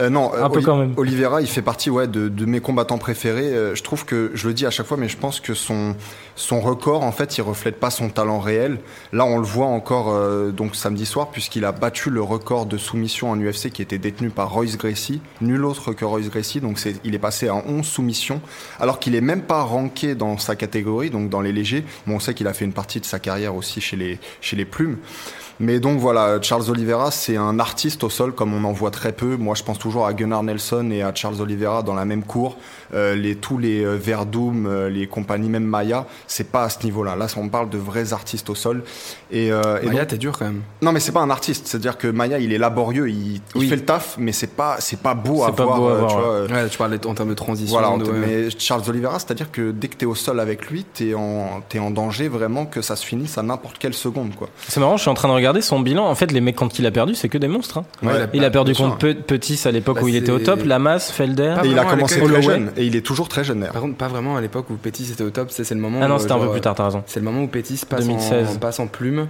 Euh, non, Un peu quand même. Oliveira, il fait partie ouais, de, de mes combattants préférés. Je trouve que, je le dis à chaque fois, mais je pense que son, son record, en fait, il reflète pas son talent réel. Là, on le voit encore euh, donc samedi soir, puisqu'il a battu le record de soumission en UFC qui était détenu par Royce Gracie. Nul autre que Royce Gracie. Donc, il est passé à 11 soumissions, alors qu'il est même pas ranké dans sa catégorie, donc dans les légers. Bon, on sait qu'il a fait une partie de sa carrière aussi chez les, chez les plumes. Mais donc voilà, Charles Oliveira, c'est un artiste au sol comme on en voit très peu. Moi, je pense toujours à Gunnar Nelson et à Charles Oliveira dans la même cour. Euh, les, tous les euh, Verdum, euh, les compagnies, même Maya, c'est pas à ce niveau-là. Là, on parle de vrais artistes au sol. Et, euh, et Maya, t'es dur quand même. non, mais c'est pas un artiste. C'est-à-dire que Maya, il est laborieux, il, fait le taf, mais c'est pas, c'est pas beau à C'est pas voir. beau à voir, tu ouais. vois, Ouais, tu parles en termes de transition. voilà, on de- te- ouais. mais Charles Oliveira, c'est-à-dire que dès que t'es au sol avec lui, t'es en, t'es en danger vraiment que ça se finisse à n'importe quelle seconde, quoi. C'est marrant, je suis en train de regarder son bilan. En fait, les mecs contre qui il a perdu, c'est que des monstres. hein. Ouais, Ouais. Il a perdu bien contre Pe- Petit à l'époque Bah, où il était au top, Lamas, Felder. Et il a commencé très jeune, et il est toujours très jeune. Par contre, pas vraiment à l'époque où Pétis était au top. C'est le moment. Ah non, où, c'était un peu plus tard, t'as raison. C'est le moment où Pétis passe 2016. en, passe en plume.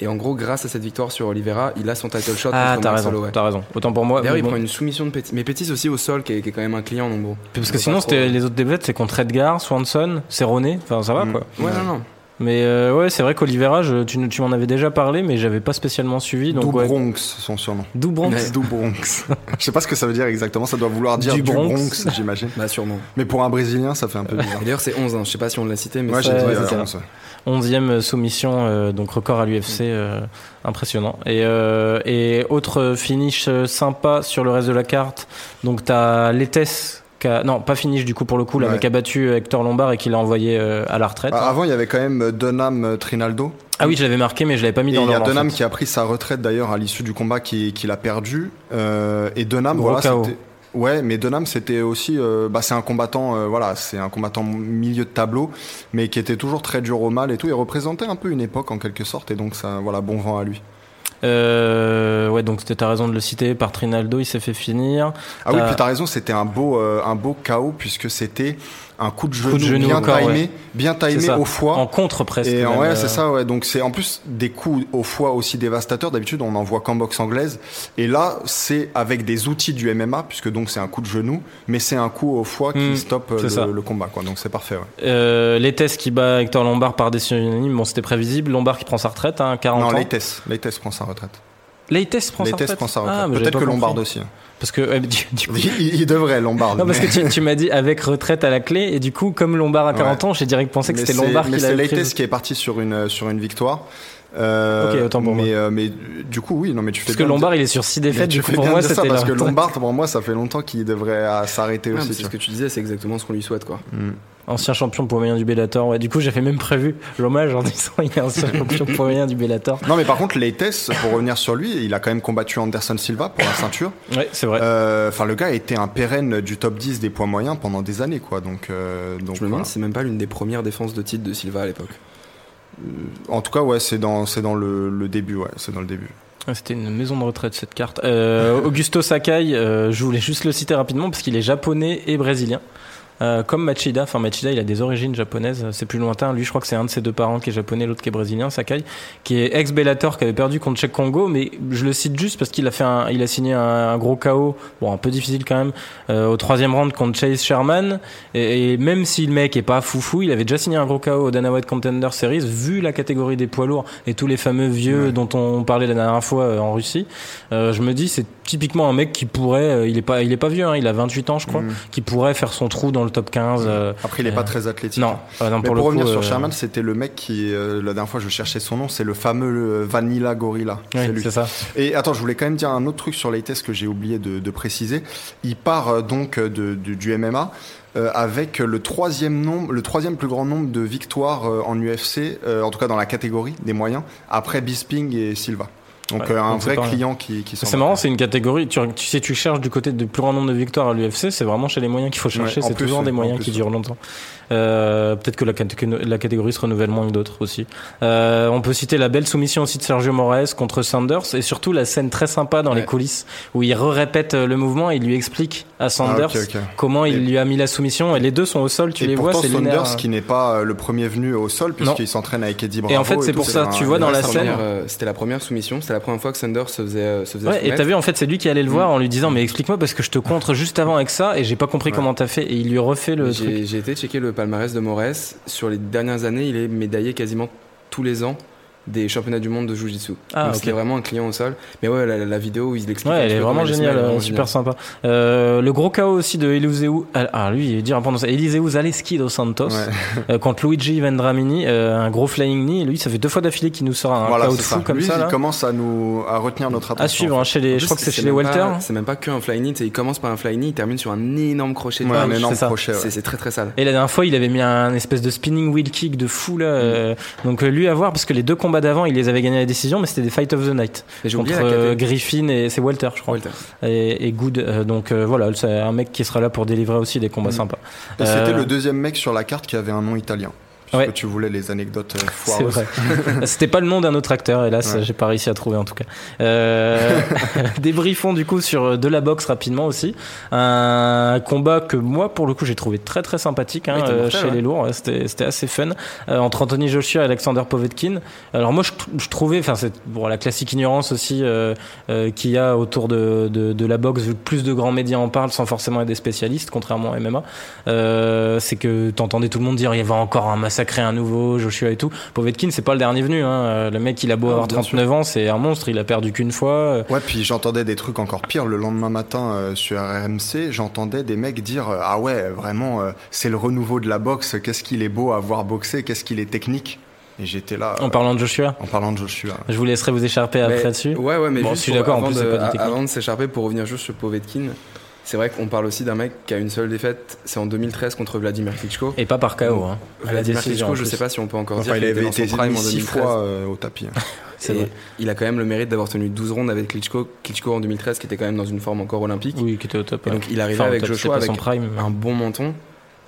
Et en gros, grâce à cette victoire sur Oliveira, il a son title shot Ah, t'as raison, t'as raison. Autant pour moi. D'ailleurs, il bon. prend une soumission de Pétis. Mais Pétis aussi au sol, qui est, qui est quand même un client, donc bon. Parce que sinon, trop- c'était les autres défaites, c'est contre Edgar, Swanson, Cerrone. Enfin, ça va Mm. quoi. Ouais, non, non. Mais euh, ouais, c'est vrai qu'Olivera, tu, tu m'en avais déjà parlé, mais j'avais pas spécialement suivi. Donc Du ouais. Bronx, son surnom. D'où Bronx. Ouais. Du Bronx. Je sais pas ce que ça veut dire exactement, ça doit vouloir dire Du Bronx. Bronx, j'imagine. Bah, sûrement. Mais pour un Brésilien, ça fait un peu bizarre. D'ailleurs, c'est 11, hein. je sais pas si on l'a cité, mais Moi, c'est- j'ai dit ouais, euh, c'est ça. 11. 11e soumission, euh, donc record à l'UFC, euh, impressionnant. Et, euh, et autre finish euh, sympa sur le reste de la carte, donc t'as Letes, non pas finish du coup pour le coup, là, Ouais. mais qui a battu Hector Lombard et qui l'a envoyé euh, à la retraite. Ah, Avant, il y avait quand même Dunham euh, Trinaldo. Ah oui, je l'avais marqué, mais je l'avais pas mis Et dans il y a l'ordre. en Dunham fait. qui a pris sa retraite d'ailleurs à l'issue du combat qui- qu'il a perdu. Euh, et Dunham, Gros voilà. Ouais, mais Dunham, c'était aussi, euh, bah, c'est un combattant, euh, voilà, c'est un combattant milieu de tableau, mais qui était toujours très dur au mal et tout. Il représentait un peu une époque en quelque sorte, et donc ça, voilà, bon vent à lui. Euh, ouais, donc c'était ta raison de le citer. Par Trinaldo, il s'est fait finir. Ah oui, T'as- puis t'as raison, c'était un beau, euh, un beau KO puisque c'était un coup de genou, de genou bien corps, timé, ouais. bien C'est timé ça. au foie. En contre presque. Et même, ouais, euh, c'est ça, ouais. Donc c'est en plus des coups au foie aussi dévastateurs. D'habitude, on en voit qu'en boxe anglaise. Et là, c'est avec des outils du MMA, puisque donc c'est un coup de genou, mais c'est un coup au foie qui Hmm, stoppe le, le combat, quoi. Donc c'est parfait, ouais. Euh, les tests qui bat Hector Lombard par décision unanime, bon, c'était prévisible. Lombard qui prend sa retraite, hein, 40 Non, ans. Leites, Leites prend sa retraite. Leites prend sa Leites retraite. prend sa Ah, retraite. j'avais Peut-être que. Lombard aussi. hein. Parce que euh, du, du coup- Il, il devrait Lombard. non, parce mais- que tu, tu m'as dit avec retraite à la clé, et du coup, comme Lombard a 40 ans, j'ai direct pensé que c'était Lombard qui qui est parti sur une sur une victoire. Euh, Ok, autant pour mais, euh, mais du coup, oui, non, mais tu fais Parce que de Lombard, il est sur 6 Mais défaites, du coup, fais pour moi, c'était parce que. Lombard, pour moi, ça fait longtemps qu'il devrait euh, s'arrêter aussi. c'est ce que tu disais, c'est exactement ce qu'on lui souhaite, quoi. Mm. Ancien champion pour moyen du Bellator. Ouais, du coup, j'avais même prévu l'hommage en disant il est ancien champion pour moyen du Bellator. Non, mais par contre, Leites, pour revenir sur lui, il a quand même combattu Anderson Silva pour la ceinture. Ouais, c'est vrai. Euh, Enfin, le gars a été un pérenne du top 10 des poids moyens pendant des années, quoi. Donc, euh, donc Je me demande c'est même pas l'une des premières défenses de titre de Silva à l'époque. En tout cas, ouais, c'est dans, c'est dans le, le début, ouais, c'est dans le début. Ouais, C'était une maison de retraite cette carte. Euh, Augusto Sakai, euh, je voulais juste le citer rapidement parce qu'il est japonais et brésilien. Euh, comme Machida, enfin Machida il a des origines japonaises, c'est plus lointain. Lui je crois que c'est un de ses deux parents qui est japonais, l'autre qui est brésilien, Sakai, qui est ex-Bellator, qui avait perdu contre Cheikh Congo, mais je le cite juste parce qu'il a fait un, il a signé un, un gros KO, bon un peu difficile quand même, euh, au troisième round contre Chase Sherman. Et, et même si le mec est pas foufou, il avait déjà signé un gros KO au Dana White Contender Series, vu la catégorie des poids lourds et tous les fameux vieux Ouais. dont on parlait la dernière fois euh, en Russie. Euh, je me dis c'est typiquement un mec qui pourrait, euh, il est pas, il est pas vieux, hein, il a 28 ans je crois, Mm. qui pourrait faire son trou dans le top 15. euh, Après, il est euh, pas très athlétique. non, euh, non, Mais pour revenir coup, sur euh, Sherman, c'était le mec qui, euh, la dernière fois, je cherchais son nom, c'est le fameux euh, Vanilla Gorilla. oui, c'est lui. ça. Et attends, je voulais quand même dire un autre truc sur Leites que j'ai oublié de, de préciser. Il part euh, donc de, de- du MMA euh, avec le troisième nombre, le troisième plus grand nombre de victoires euh, en UFC, euh, en tout cas dans la catégorie des moyens, après Bisping et Silva. Donc Ouais, euh, un donc vrai client qui, qui C'est marrant, c'est une catégorie. Tu, tu sais, tu cherches du côté du plus grand nombre de victoires à l'UFC, c'est vraiment chez les moyens qu'il faut chercher. Ouais, c'est toujours des en moyens qui durent longtemps. Euh, Peut-être que la, catégorie- la catégorie se renouvelle moins que d'autres aussi. Euh, on peut citer la belle soumission aussi de Sergio Moraes contre Sanders et surtout la scène très sympa dans les coulisses où il répète le mouvement et il lui explique à Sanders Ah, ok. comment il Et- lui a mis la soumission et les deux sont au sol. Tu et les vois, pourtant c'est Saunders linéaire. qui n'est pas euh, le premier venu au sol puisqu'il s'entraîne avec Eddie Bravo. Et en fait, c'est pour ça, un- tu vois, dans la scène- euh, C'était la première soumission, c'était la première fois que Sanders se faisait, euh, se faisait Ouais, et t'as vu, en fait, c'est lui qui allait le voir en lui disant, mais explique-moi parce que je te contre juste avant avec ça et j'ai pas compris Ouais. comment t'as fait et il lui refait le j'ai été checker le palmarès de Moraes. Sur les dernières années, il est médaillé quasiment tous les ans des championnats du monde de Jiu-Jitsu. Ah, Donc ok. c'était vraiment un client au sol. Mais ouais, la, la vidéo où il explique. un Ouais, elle est vraiment il géniale, euh, vraiment super géniale. sympa. Euh, le gros KO aussi de Eliseu, ah lui, il est dur à prononcer, Eliseu Zaleski dos Santos Ouais. euh, contre Luigi Vendramini, euh, un gros flying knee. Lui, ça fait deux fois d'affilée qu'il nous sort un Voilà, KO de fou ça. comme Lui, ça. il là. commence à nous à retenir notre attention. À suivre, hein, chez les, je crois que c'est chez les Walter. pas- C'est même pas que un fly knee. Il commence par un fly knee, il termine sur un énorme crochet. de Ouais, un énorme crochet. ouais. C'est très très sale. Et la dernière fois, il avait mis un espèce de spinning wheel kick de fou là. euh, donc lui à voir parce que les deux combats d'avant, il les avait gagnés à la décision, mais c'était des Fight of the Night j'ai contre euh, Griffin et c'est Walter, je crois. Walter. Et, et Good. euh, donc euh, voilà, c'est un mec qui sera là pour délivrer aussi des combats Mm. sympas. Et C'était le deuxième mec sur la carte qui avait un nom italien. Puisque Ouais. tu voulais les anecdotes euh, C'est foireuses. vrai. C'était pas le nom d'un autre acteur, hélas, Ouais. j'ai pas réussi à trouver en tout cas. Euh, débriefons du coup sur de la boxe rapidement aussi. Un combat que moi, pour le coup, j'ai trouvé très très sympathique hein, Oui, euh, chez ouais. les lourds. C'était c'était assez fun euh, entre Anthony Joshua et Alexander Povetkin. Alors moi, je, je trouvais, enfin c'est bon, la classique ignorance aussi euh, euh, qu'il y a autour de, de, de la boxe, vu que plus de grands médias en parlent sans forcément être des spécialistes, contrairement à MMA. Euh, c'est que t'entendais tout le monde dire il va encore un massacrer un nouveau Joshua et tout. Povetkin, c'est pas le dernier venu. Hein. Euh, Le mec, il a beau Ah, avoir bien 39 ans, c'est un monstre. Il a perdu qu'une fois. Euh, Ouais, puis j'entendais des trucs encore pires. Le lendemain matin euh, sur RMC, j'entendais des mecs dire euh, Ah ouais, vraiment, euh, c'est le renouveau de la boxe. Qu'est-ce qu'il est beau à voir boxer, qu'est-ce qu'il est technique. Et j'étais là, En parlant de Joshua, en parlant de Joshua. je vous laisserai vous écharper après là-dessus. Ouais, ouais, mais Bon, juste je suis d'accord, en avant plus, de-. Avant de s'écharper, pour revenir juste sur Povetkin, c'est vrai qu'on parle aussi d'un mec qui a une seule défaite, c'est en 2013 contre Vladimir Klitschko. Et pas par KO. Hein. Vladimir Klitschko, je plus. sais pas si on peut encore Enfin, dire il qu'il était avait dans son été prime mis en six 2013. fois euh, au tapis. Et vrai. il a quand même le mérite d'avoir tenu 12 rondes avec Klitschko. Klitschko en 2013 qui était quand même dans une forme encore olympique. Oui, qui était au top. Et ouais. donc il arrivait Enfin, avec top, Joshua avec prime. un bon menton.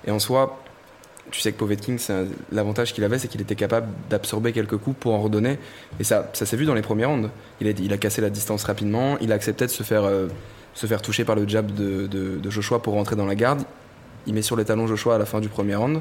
Et en soi, tu sais que Povetkin, l'avantage qu'il avait, c'est qu'il était capable d'absorber quelques coups pour en redonner. Et ça, ça s'est vu dans les premières rounds. Il a, il a cassé la distance rapidement. Il a accepté de se faire, euh, se faire toucher par le jab de, de- de Joshua pour rentrer dans la garde. Il met sur les talons Joshua à la fin du premier round.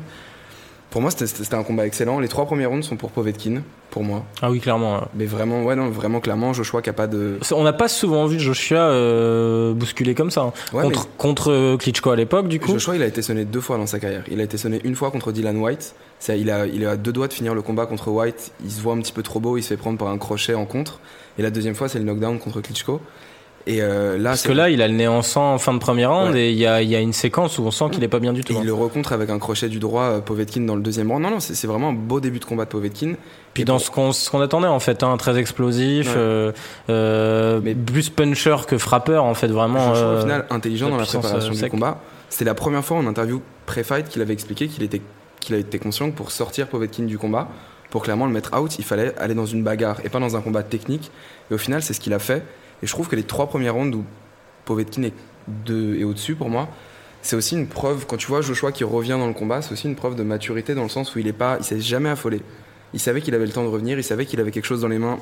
Pour moi, c'était- un combat excellent. Les trois premiers rounds sont pour Povetkin, pour moi. Ah oui, clairement. Mais vraiment, ouais, non, vraiment clairement, Joshua qui a pas de. On n'a pas souvent vu Joshua euh, bousculer comme ça. hein. Ouais, contre, contre Klitschko à l'époque, du coup. Joshua, il a été sonné deux fois dans sa carrière. Il a été sonné une fois contre Dylan White. Il, a, il est à deux doigts de finir le combat contre White. Il se voit un petit peu trop beau, il se fait prendre par un crochet en contre. Et la deuxième fois, c'est le knockdown contre Klitschko. Et euh, là, Parce que là, il a le nez en sang en fin de première round Ouais. et il y a, il y a une séquence où on sent qu'il est pas bien du tout. et hein. il le recontre avec un crochet du droit, euh, Povetkin, dans le deuxième round. Non, non, c'est vraiment un beau début de combat de Povetkin. Puis Et dans pour- ce qu'on attendait en fait, hein, très explosif, Ouais. euh, euh, Mais- plus puncher que frappeur en fait, vraiment. Euh, au final, intelligent la dans la préparation du combat. C'était la première fois en interview pré-fight qu'il avait expliqué qu'il était, qu'il été conscient que pour sortir Povetkin du combat, pour clairement le mettre out, il fallait aller dans une bagarre et pas dans un combat technique. Et au final, c'est ce qu'il a fait. Et je trouve que les trois premières rounds où Povetkin est, de, est au-dessus pour moi, c'est aussi une preuve, quand tu vois Joshua qui revient dans le combat, c'est aussi une preuve de maturité dans le sens où il est pas, il s'est jamais affolé. Il savait qu'il avait le temps de revenir, il savait qu'il avait quelque chose dans les mains,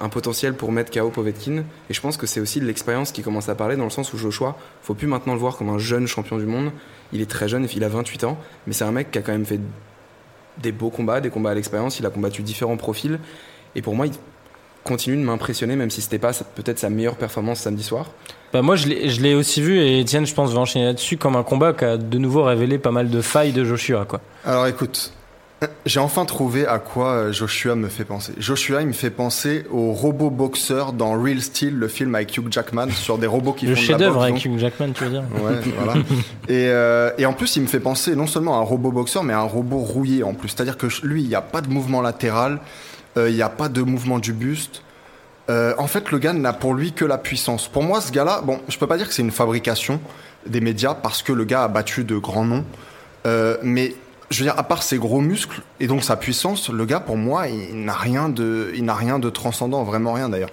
un potentiel pour mettre KO Povetkin. Et je pense que c'est aussi l'expérience qui commence à parler dans le sens où Joshua, faut plus maintenant le voir comme un jeune champion du monde. Il est très jeune, il a 28 ans, mais c'est un mec qui a quand même fait des beaux combats, des combats à l'expérience. Il a combattu différents profils. Et pour moi, continue de m'impressionner, même si c'était pas peut-être sa meilleure performance samedi soir. Bah moi je l'ai aussi vu et Etienne je pense va enchaîner là-dessus comme un combat qui a de nouveau révélé pas mal de failles de Joshua quoi. Alors écoute, j'ai enfin trouvé à quoi euh, Joshua me fait penser. Joshua, il me fait penser au robot boxeur dans Real Steel, le film avec Hugh Jackman, sur des robots qui Le font de la chef-d'œuvre boxe, avec donc- Hugh Jackman tu veux dire Ouais, voilà. Et, euh, et en plus, il me fait penser non seulement à un robot boxeur, mais à un robot rouillé en plus. C'est-à-dire que lui, il n'y a pas de mouvement latéral, euh, il n'y a pas de mouvement du buste. Euh, en fait, le gars n'a pour lui que la puissance. Pour moi, ce gars-là, bon, je peux pas dire que c'est une fabrication des médias parce que le gars a battu de grands noms, Euh, mais je veux dire, à part ses gros muscles et donc sa puissance, le gars, pour moi, il n'a rien de, il n'a rien de transcendant, vraiment rien d'ailleurs.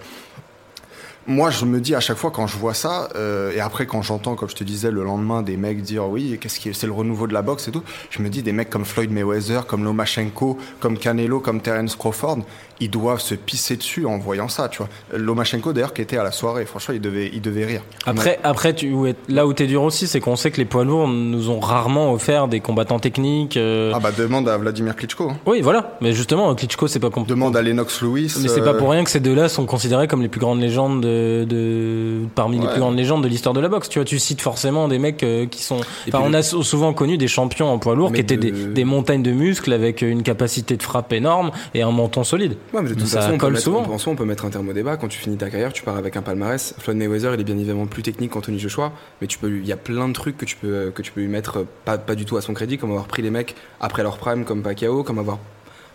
Moi, je me dis à chaque fois quand je vois ça, euh, et après quand j'entends, comme je te disais, le lendemain, des mecs dire oui, qu'est-ce qui, c'est le renouveau de la boxe et tout, je me dis des mecs comme Floyd Mayweather, comme Lomachenko, comme Canelo, comme Terence Crawford, ils doivent se pisser dessus en voyant ça, tu vois. Lomachenko d'ailleurs qui était à la soirée, franchement, il devait, il devait rire. Après, après tu, là où t'es dur aussi, c'est qu'on sait que les poids lourds nous ont rarement offert des combattants techniques. euh, Ah bah demande à Vladimir Klitschko, hein. Oui, voilà. Mais justement, Klitschko, c'est pas compliqué. demande à Lennox Lewis. Mais c'est euh, pas pour rien que ces deux-là sont considérés comme les plus grandes légendes de, de- parmi les plus grandes légendes de l'histoire de la boxe. Tu vois, tu cites forcément des mecs euh, qui sont. Enfin, on a sou- souvent connu des champions en poids lourd qui étaient de- des, des montagnes de muscles avec une capacité de frappe énorme et un menton solide. Ouais, mais de toute Ça façon, colle souvent. on- peut mettre un terme au débat. Quand tu finis ta carrière, tu pars avec un palmarès. Floyd Mayweather, il est bien évidemment plus technique qu'Anthony Joshua, mais tu peux, il y a plein de trucs que tu peux, que tu peux lui mettre euh, pas, pas du tout à son crédit, comme avoir pris les mecs après leur prime, comme Pacquiao, comme avoir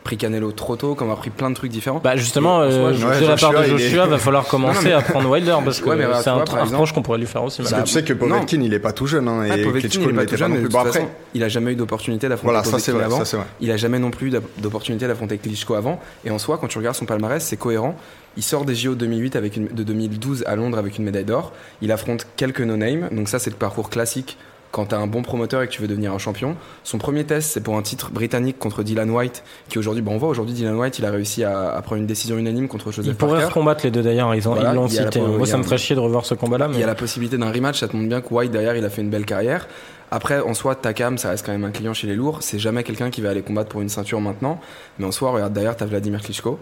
pris Canelo trop tôt, comme avoir pris plein de trucs différents. Bah justement, Et euh, je- ouais, de la part de Joshua, il est- Joshua, va falloir commencer Non, non, mais- à prendre Wilder parce que Ouais, c'est un, vois, un exemple- qu'on pourrait lui faire aussi. Parce Bah, que tu sais que non. Povetkin, il est pas tout jeune, hein, Ah, et Povetkin, Klitschko il est pas tout jeune, Bon, après, façon, il a jamais eu d'opportunité d'affronter voilà, ça c'est Povetkin vrai, avant. ça c'est vrai. Il a jamais non plus d'op- d'opportunité d'affronter Klitschko avant. Et en soi, quand tu regardes son palmarès, c'est cohérent. Il sort des JO 2008 avec une, de 2012 à Londres avec une médaille d'or. Il affronte quelques no-name. Donc ça, c'est le parcours classique quand t'as un bon promoteur et que tu veux devenir un champion. Son premier test, c'est pour un titre britannique contre Dylan White, qui aujourd'hui, bon, on voit aujourd'hui Dylan White, il a réussi à, à prendre une décision unanime contre Joseph Ils pourraient se combattre les deux d'ailleurs, ils ont- Voilà, ils l'ont il la cité. Moi, il ça me ferait chier de revoir ce combat-là. Il Mais... y a la possibilité d'un rematch, ça te montre bien que White derrière il a fait une belle carrière. Après, en soi, Takam, ça reste quand même un client chez les lourds. C'est jamais quelqu'un qui va aller combattre pour une ceinture maintenant. Mais en soi, regarde derrière, t'as Vladimir Klitschko,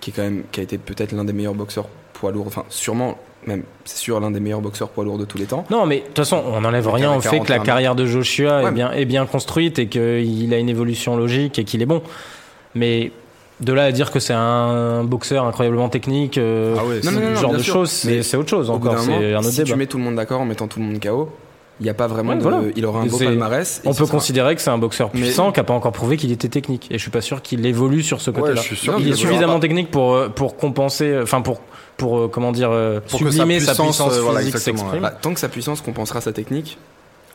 qui est quand même, qui a été peut-être l'un des meilleurs boxeurs poids lourds. Enfin, sûrement, même, c'est sûr, l'un des meilleurs boxeurs poids lourds de tous les temps. Non, mais de toute façon, on n'enlève rien au fait que la 41 carrière de Joshua Ouais, est, bien, est bien construite et qu'il a une évolution logique et qu'il est bon. Mais de là à dire que c'est un boxeur incroyablement technique, euh, Ah ouais, ce Non, non, non, genre de choses, c'est autre chose encore. moment, un autre si débat. tu mets tout le monde d'accord en mettant tout le monde KO, il n'y a pas vraiment Ouais, de. voilà. Il aura un beau palmarès. On peut sera- considérer que c'est un boxeur Mais- puissant qui n'a pas encore prouvé qu'il était technique. Et je suis pas sûr qu'il évolue sur ce côté-là. il est suffisamment pas. technique pour, euh, pour compenser, euh, enfin pour, pour euh, comment dire, Pour que sa sa puissance, puissance, euh, voilà, physique exactement, s'exprime. Bah, tant que sa puissance compensera sa technique,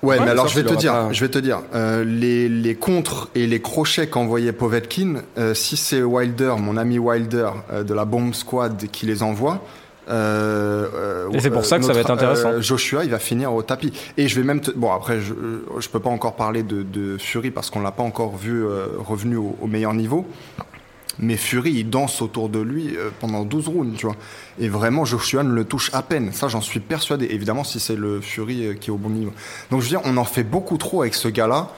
Ouais, Ouais, mais alors je vais te dire, pas- je vais te dire, euh, les, les contres et les crochets qu'envoyait Povetkin, euh, si c'est Wilder, mon ami Wilder euh, de la Bomb Squad qui les envoie. Euh, euh, Et c'est pour ça que ça va être intéressant. euh, Joshua, il va finir au tapis. Et je vais même te, bon après, je, je peux pas encore parler de, de Fury parce qu'on l'a pas encore vu euh, revenu au, au meilleur niveau. Mais Fury, il danse autour de lui euh, pendant 12 rounds, tu vois. Et vraiment, Joshua ne le touche à peine. Ça, j'en suis persuadé. Évidemment, si c'est le Fury euh, qui est au bon niveau. Donc, je veux dire, on en fait beaucoup trop avec ce gars-là.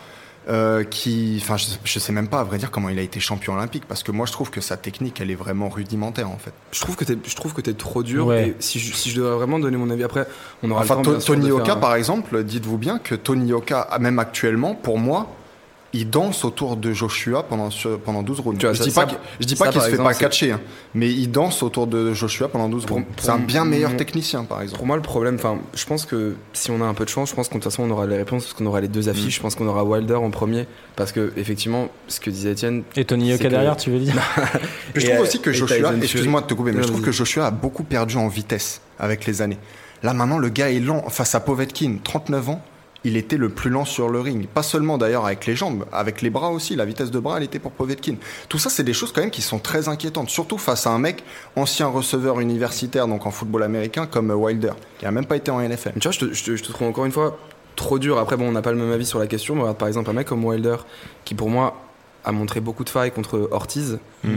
Euh, qui, enfin, je, je sais même pas à vrai dire comment il a été champion olympique parce que moi je trouve que sa technique elle est vraiment rudimentaire en fait. je trouve que t'es, je trouve que t'es trop dur. Ouais. Et si je, si je devais vraiment donner mon avis après, on aura Enfin, le temps. Tony Oka un- par exemple, dites-vous bien que Tony Oka, même actuellement, pour moi, il danse autour de Joshua pendant, sur- pendant 12 rounds. Tu vois, je, ça- dis pas ça- que- je dis pas qu'il se fait pas catcher, hein, mais il danse autour de Joshua pendant 12 Pour- rounds. C'est un bien meilleur mon- technicien par exemple. Pour moi, le problème, enfin, je pense que si on a un peu de chance, je pense façon, on aura les réponses parce qu'on aura les deux affiches. Mm. Je pense qu'on aura Wilder en premier parce que, effectivement, ce que disait Étienne, Et Tony Yoka que- derrière, tu veux dire je trouve euh, aussi que Joshua, excuse-moi de te couper, mais je trouve que Joshua a beaucoup perdu en vitesse avec les années. Là maintenant, le gars est lent face à Povetkin, 39 ans. Il était le plus lent sur le ring. Pas seulement d'ailleurs avec les jambes, avec les bras aussi. La vitesse de bras, elle était pour Povetkin. Tout ça, c'est des choses quand même qui sont très inquiétantes. Surtout face à un mec, ancien receveur universitaire, donc en football américain, comme Wilder, qui a même pas été en NFL. tu vois, je te, je te- je te trouve encore une fois trop dur. Après, bon, on n'a pas le même avis sur la question. Mais regarde, par exemple, un mec comme Wilder, qui pour moi a montré beaucoup de failles contre Ortiz, Mm.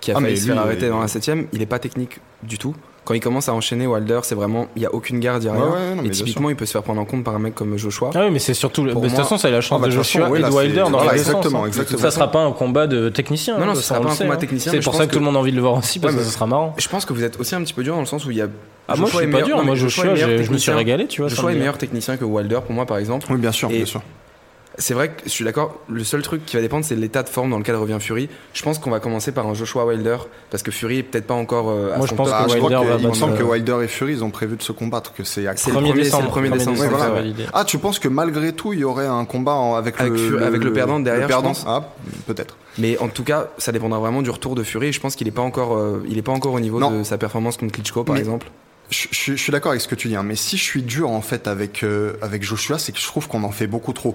qui a Ah, failli se faire arrêter il- dans la septième, il est pas technique du tout. Quand il commence à enchaîner Wilder, c'est vraiment, il y a aucune garde, il a rien. ouais, non, mais et typiquement, il peut se faire prendre en compte par un mec comme Joshua. Ah oui, mais c'est surtout. Pour de toute moi- façon, ça a la chance Ah bah, de Joshua façon, et de Wilder c'est- dans voilà, les deux sens, exactement, hein. exactement. Ça sera pas un combat de technicien. Non, non, hein, ce ça, sera pas un combat hein. technicien, C'est pour ça que tout le monde a envie de le voir aussi, parce que ça sera marrant. Je pense que vous êtes aussi un petit peu dur dans le sens où il y a. Ah, moi, je Joshua suis pas meilleur- dur. non, Moi, Joshua je me suis régalé, tu vois. Joshua est meilleur technicien que Wilder pour moi, par exemple. Oui, bien sûr, Et- bien sûr. C'est vrai que je suis d'accord. Le seul truc qui va dépendre, c'est l'état de forme dans lequel revient Fury. Je pense qu'on va commencer par un Joshua Wilder parce que Fury est peut-être pas encore. euh, à Moi, son je pense que Ah, je crois Wilder que- va il me semble que euh, Wilder et Fury, ils ont prévu de se combattre, que c'est le 1er premier- décembre. c'est le 1er décembre, Ouais, voilà. Ah, tu penses que malgré tout, il y aurait un combat en- avec, Avec le, avec le perdant derrière, pense. Ah, peut-être. Mais en tout cas, ça dépendra vraiment du retour de Fury. Je pense qu'il est pas encore, euh, il est pas encore au niveau Non. de sa performance contre Klitschko, par Mais- exemple. Je, je suis- je suis d'accord avec ce que tu dis, hein, mais si je suis dur en fait avec euh, avec Joshua, c'est que je trouve qu'on en fait beaucoup trop.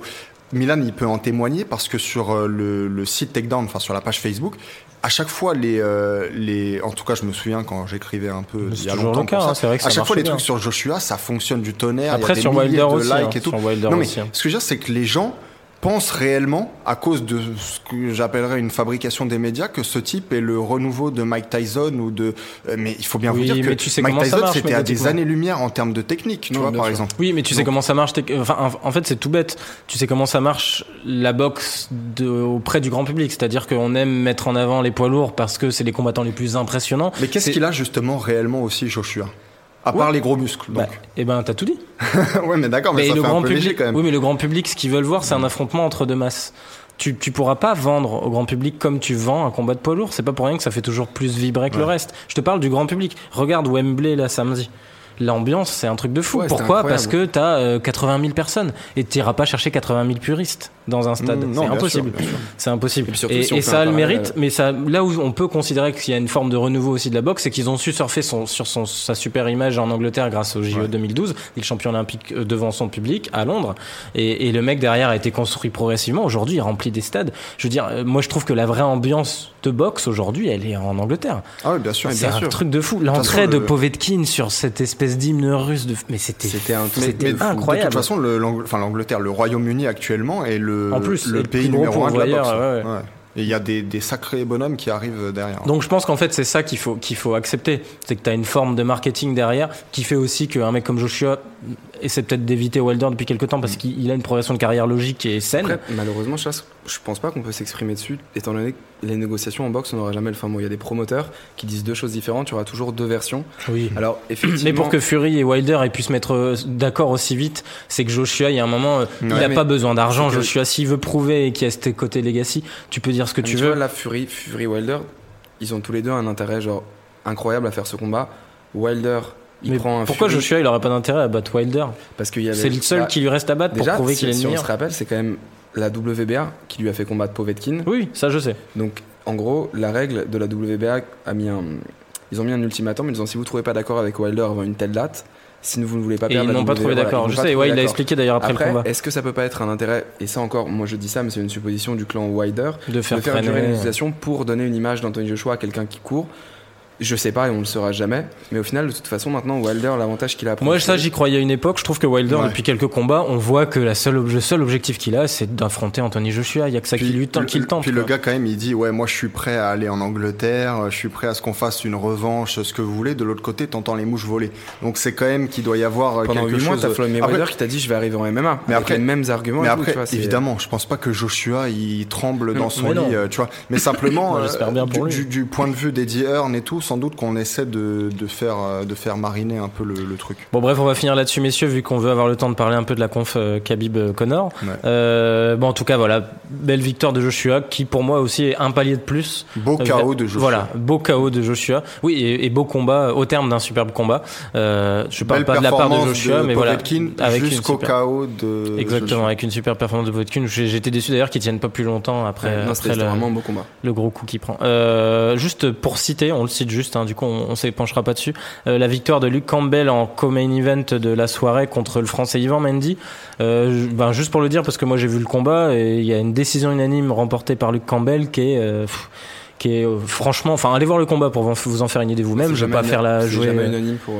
Milan, il peut en témoigner parce que sur euh, le, le site Takedown, enfin sur la page Facebook, à chaque fois les, euh, les, en tout cas, je me souviens quand j'écrivais un peu il y a toujours longtemps le cas, hein, vrai que à chaque fois les trucs sur Joshua, ça fonctionne du tonnerre. Après, il y a sur des milliers Wilder de aussi, likes hein, et tout. sur Wilder non mais aussi, hein. ce que je veux dire, c'est que les gens pensent réellement, à cause de ce que j'appellerais une fabrication des médias, que ce type est le renouveau de Mike Tyson ou de. euh, Mais il faut bien Oui, vous dire que tu sais Mike Tyson, c'était à des années-lumière en termes de technique, tu vois, par sûr. exemple. Oui, mais tu sais comment ça marche. Enfin, en- fait, c'est tout bête. Tu sais comment ça marche la boxe de, auprès du grand public. C'est-à-dire qu'on aime mettre en avant les poids lourds parce que c'est les combattants les plus impressionnants. Mais qu'est-ce qu'il a justement réellement aussi, Joshua? À Ouais. part les gros muscles. Bah, Donc. eh ben, t'as tout dit. ouais, mais d'accord, mais, ça le fait grand un peu public, léger quand même. oui, mais le grand public, ce qu'ils veulent voir, c'est un affrontement entre deux masses. Tu, tu pourras pas vendre au grand public comme tu vends un combat de poids lourd. C'est pas pour rien que ça fait toujours plus vibrer que le reste. Je te parle du grand public. Regarde Wembley là samedi. L'ambiance, c'est un truc de fou. Ouais, Pourquoi? Parce que t'as euh, 80 000 personnes et t'iras pas chercher 80 000 puristes dans un stade. Mmh, non, c'est impossible. C'est impossible. Et puis surtout, Et, si on et fait ça a le mérite, mais ça, là où on peut considérer qu'il y a une forme de renouveau aussi de la boxe, c'est qu'ils ont su surfer son, sur son, sa super image en Angleterre grâce au JO Ouais. 2012, il champion olympique euh, devant son public à Londres, et, et le mec derrière a été construit progressivement. Aujourd'hui, il remplit des stades. Je veux dire, euh, moi, je trouve que la vraie ambiance de boxe aujourd'hui, elle est en Angleterre. Ah oui, bien sûr. C'est un sûr. truc de fou. L'entrée de le- Povetkin sur cette espèce d'hymne russe, de... mais c'était incroyable. De toute façon, l'Angleterre, le Royaume-Uni actuellement est le, En plus, le et le pays numéro un de la pourvoyeur, boxe. ouais, ouais. Ouais. Et il y a des, des sacrés bonhommes qui arrivent derrière. Donc je pense qu'en fait c'est ça qu'il faut qu'il faut accepter, c'est que tu as une forme de marketing derrière qui fait aussi qu'un mec comme Joshua essaie peut-être d'éviter Wilder depuis quelque temps parce qu'il il a une progression de carrière logique et saine. Après, malheureusement, je, je pense pas qu'on peut s'exprimer dessus, étant donné que les négociations en boxe, on n'aura jamais le fin mot. Il y a des promoteurs qui disent deux choses différentes, il y aura toujours deux versions. oui. Alors, effectivement. Mais pour que Fury et Wilder aient pu se mettre euh, d'accord aussi vite, c'est que Joshua, il y a un moment, euh, il Ouais, a mais pas besoin d'argent. Joshua, s'il veut prouver qu'il y a ce côté legacy, tu peux dire ce que Mais tu vois, veux. là, Fury, Fury Wilder, ils ont tous les deux un intérêt genre incroyable à faire ce combat. Wilder, il Mais prend un pourquoi Fury Joshua, il aurait pas d'intérêt à battre Wilder parce qu'il C'est le seul bah, qui lui reste à battre pour déjà, prouver si, qu'il est si le on se rappelle, c'est quand même la WBA qui lui a fait combattre Povetkin. Oui, ça je sais. Donc, en gros, la règle de la WBA a mis un. Ils ont mis un ultimatum en disant si vous trouvez pas d'accord avec Wilder avant une telle date, si vous ne voulez pas Et perdre ils la n'ont pas trouvé d'accord. ils Je sais, ouais, il a d'accord. expliqué d'ailleurs après, Après, le combat est-ce que ça peut pas être un intérêt Et ça encore, moi je dis ça, mais c'est une supposition du clan Wilder de faire, de faire durer les négociations pour donner une image d'Anthony Joshua à quelqu'un qui court. Je sais pas et on le saura jamais. Mais au final, de toute façon, maintenant, Wilder, l'avantage qu'il a. après- Moi, ça, j'y croyais à une époque. Je trouve que Wilder, Ouais. depuis quelques combats, on voit que la seule, le seul objectif qu'il a, c'est d'affronter Anthony Joshua. Il y a que ça qui Puis, lui tente, qui le tente. puis le gars quand même il dit ouais moi je suis prêt à aller en Angleterre, je suis prêt à ce qu'on fasse une revanche, ce que vous voulez. De l'autre côté t'entends les mouches voler. Donc c'est quand même qu'il doit y avoir euh, Pendant quelque 8 mois, chose. t'as Floyd Après- Mayweather qui t'a dit je vais arriver en MMA. Mais avec après- les mêmes arguments. Mais tout, après, tu vois, c'est- évidemment, je pense pas que Joshua il tremble Non, dans son mais non. lit, euh, tu vois. Mais simplement, Moi, euh, j'espère bien pour du, lui. du- du point de vue d'Eddie Hearn et tout, sans doute qu'on essaie de, de faire euh, de faire mariner un peu le, le truc. Bon, bref, on va finir là-dessus, messieurs, vu qu'on veut avoir le temps de parler un peu de la conf euh, Khabib-Connor. Ouais. Euh, bon, en tout cas, voilà, belle victoire de Joshua, qui pour moi aussi est un palier de plus. Beau Euh, chaos de Joshua. Voilà, beau chaos de Joshua. Oui, et, et beau combat au terme d'un superbe combat. Euh, je parle Belle pas de la part de Joshua, mais voilà, avec jusqu'au chaos de Exactement, Joshua. avec une super performance de Povetkin. J'étais déçu d'ailleurs qu'il tienne pas plus longtemps après, Ouais, non, après c'était c'était le- vraiment un beau combat. le gros coup qu'il prend. Euh, juste pour citer, on le cite juste, hein, du coup on, on s'épanchera pas dessus, euh, la victoire de Luke Campbell en co-main event de la soirée contre le français Yvan Mendy. Euh, ben, juste pour le dire, parce que moi j'ai vu le combat et il y a une décision unanime remportée par Luke Campbell qui est... euh, pff, qui est franchement, enfin allez voir le combat pour vous en faire une idée vous-même. Je vais pas faire la jouer. jamais unanime pour.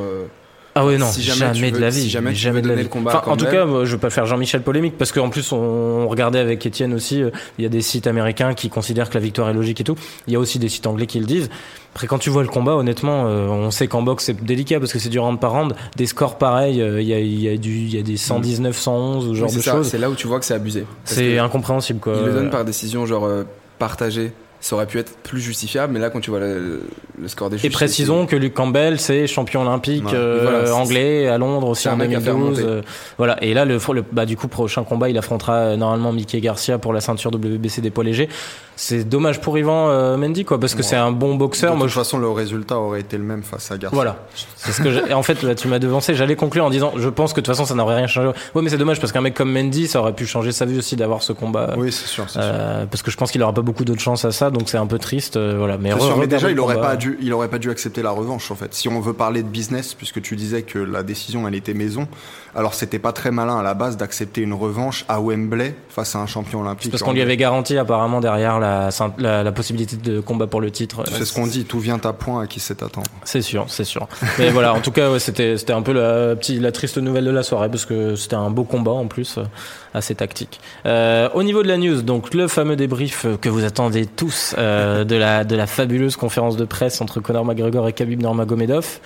ah ouais non, si jamais de la vie, si jamais de la vie. le combat Enfin, en tout cas, moi, je veux pas faire Jean-Michel polémique parce qu'en plus on, on regardait avec Étienne aussi, euh, il y a des sites américains qui considèrent que la victoire est logique et tout. Il y a aussi des sites anglais qui le disent. Après quand tu vois le combat, honnêtement, euh, on sait qu'en boxe c'est délicat parce que c'est du round par round. Des scores pareils, euh, il y a y a y a des 119, 111 ou genre oui, de choses. C'est là où tu vois que c'est abusé. C'est incompréhensible quoi. Il le donne par décision genre euh, partagée. Ça aurait pu être plus justifiable, mais là quand tu vois le, le score des. Et précisons que Luke Campbell, c'est champion olympique Ouais. euh, voilà, anglais à Londres aussi en mec à faire 2012. monter. euh, voilà. Et là, le, le- bah, du coup, prochain combat, il affrontera euh, normalement Mickey Garcia pour la ceinture WBC des poids légers. C'est dommage pour Ivan euh, Mendy, quoi, parce que Ouais. c'est un bon De boxeur. toute Moi, je- façon, le résultat aurait été le même face à Garcia. voilà. C'est ce que j'ai- et en fait, là, tu m'as devancé. J'allais conclure en disant, je pense que de toute façon, ça n'aurait rien changé. Ouais, mais c'est dommage parce qu'un mec comme Mendy, ça aurait pu changer sa vie aussi d'avoir ce combat. Oui, c'est sûr. Euh, parce que je pense qu'il aura pas beaucoup d'autres chances à ça. Ça, donc c'est un peu triste. euh, voilà. Mais, C'est re- sûr, mais regardez déjà, il aurait combat. pas dû, il aurait pas dû accepter la revanche en fait. Si on veut parler de business, puisque tu disais que la décision elle était maison, alors c'était pas très malin à la base d'accepter une revanche à Wembley face à un champion olympique. Parce qu'on lui avait garanti apparemment derrière la, la, la possibilité de combat pour le titre. C'est ce qu'on dit, tout vient à point à qui sait attendre. C'est sûr, c'est sûr. Mais voilà, en tout cas, ouais, c'était c'était un peu la petite, la triste nouvelle de la soirée parce que c'était un beau combat en plus, euh, assez tactique. Euh, au niveau de la news, donc le fameux débrief que vous attendez tous euh, de la de la fabuleuse conférence de presse entre Conor McGregor et Khabib Nurmagomedov.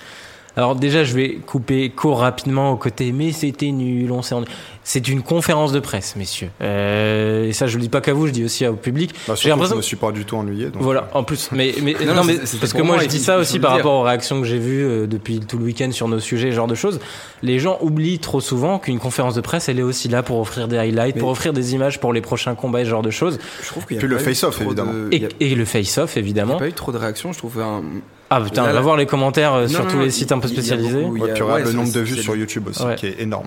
Alors déjà, je vais couper court rapidement au côté, mais c'était nul, on s'est C'est une conférence de presse, messieurs. Euh, et ça, je le dis pas qu'à vous, je dis aussi au public. Bah, J'ai l'impression je me suis pas du tout ennuyé. donc- voilà, en plus, mais, mais Non, mais parce que moi, moi, je dis ça aussi par dire. rapport aux réactions que j'ai vues euh, depuis tout le week-end sur nos sujets, ce genre de choses. Les gens oublient trop souvent qu'une conférence de presse, elle est aussi là pour offrir des highlights, Mais- pour offrir des images pour les prochains combats et ce genre de choses. Je trouve qu'il y a Puis le pas face-off, évidemment. de- Et, le face-off, il y a évidemment. pas eu trop de réactions, je trouve. un- Ah putain, on va voir les commentaires euh, Non, sur non, tous non, les sites un peu spécialisés. beaucoup- Ouais, il y a- puis regarde ouais, le nombre de vues sur YouTube aussi, Ouais. qui est énorme.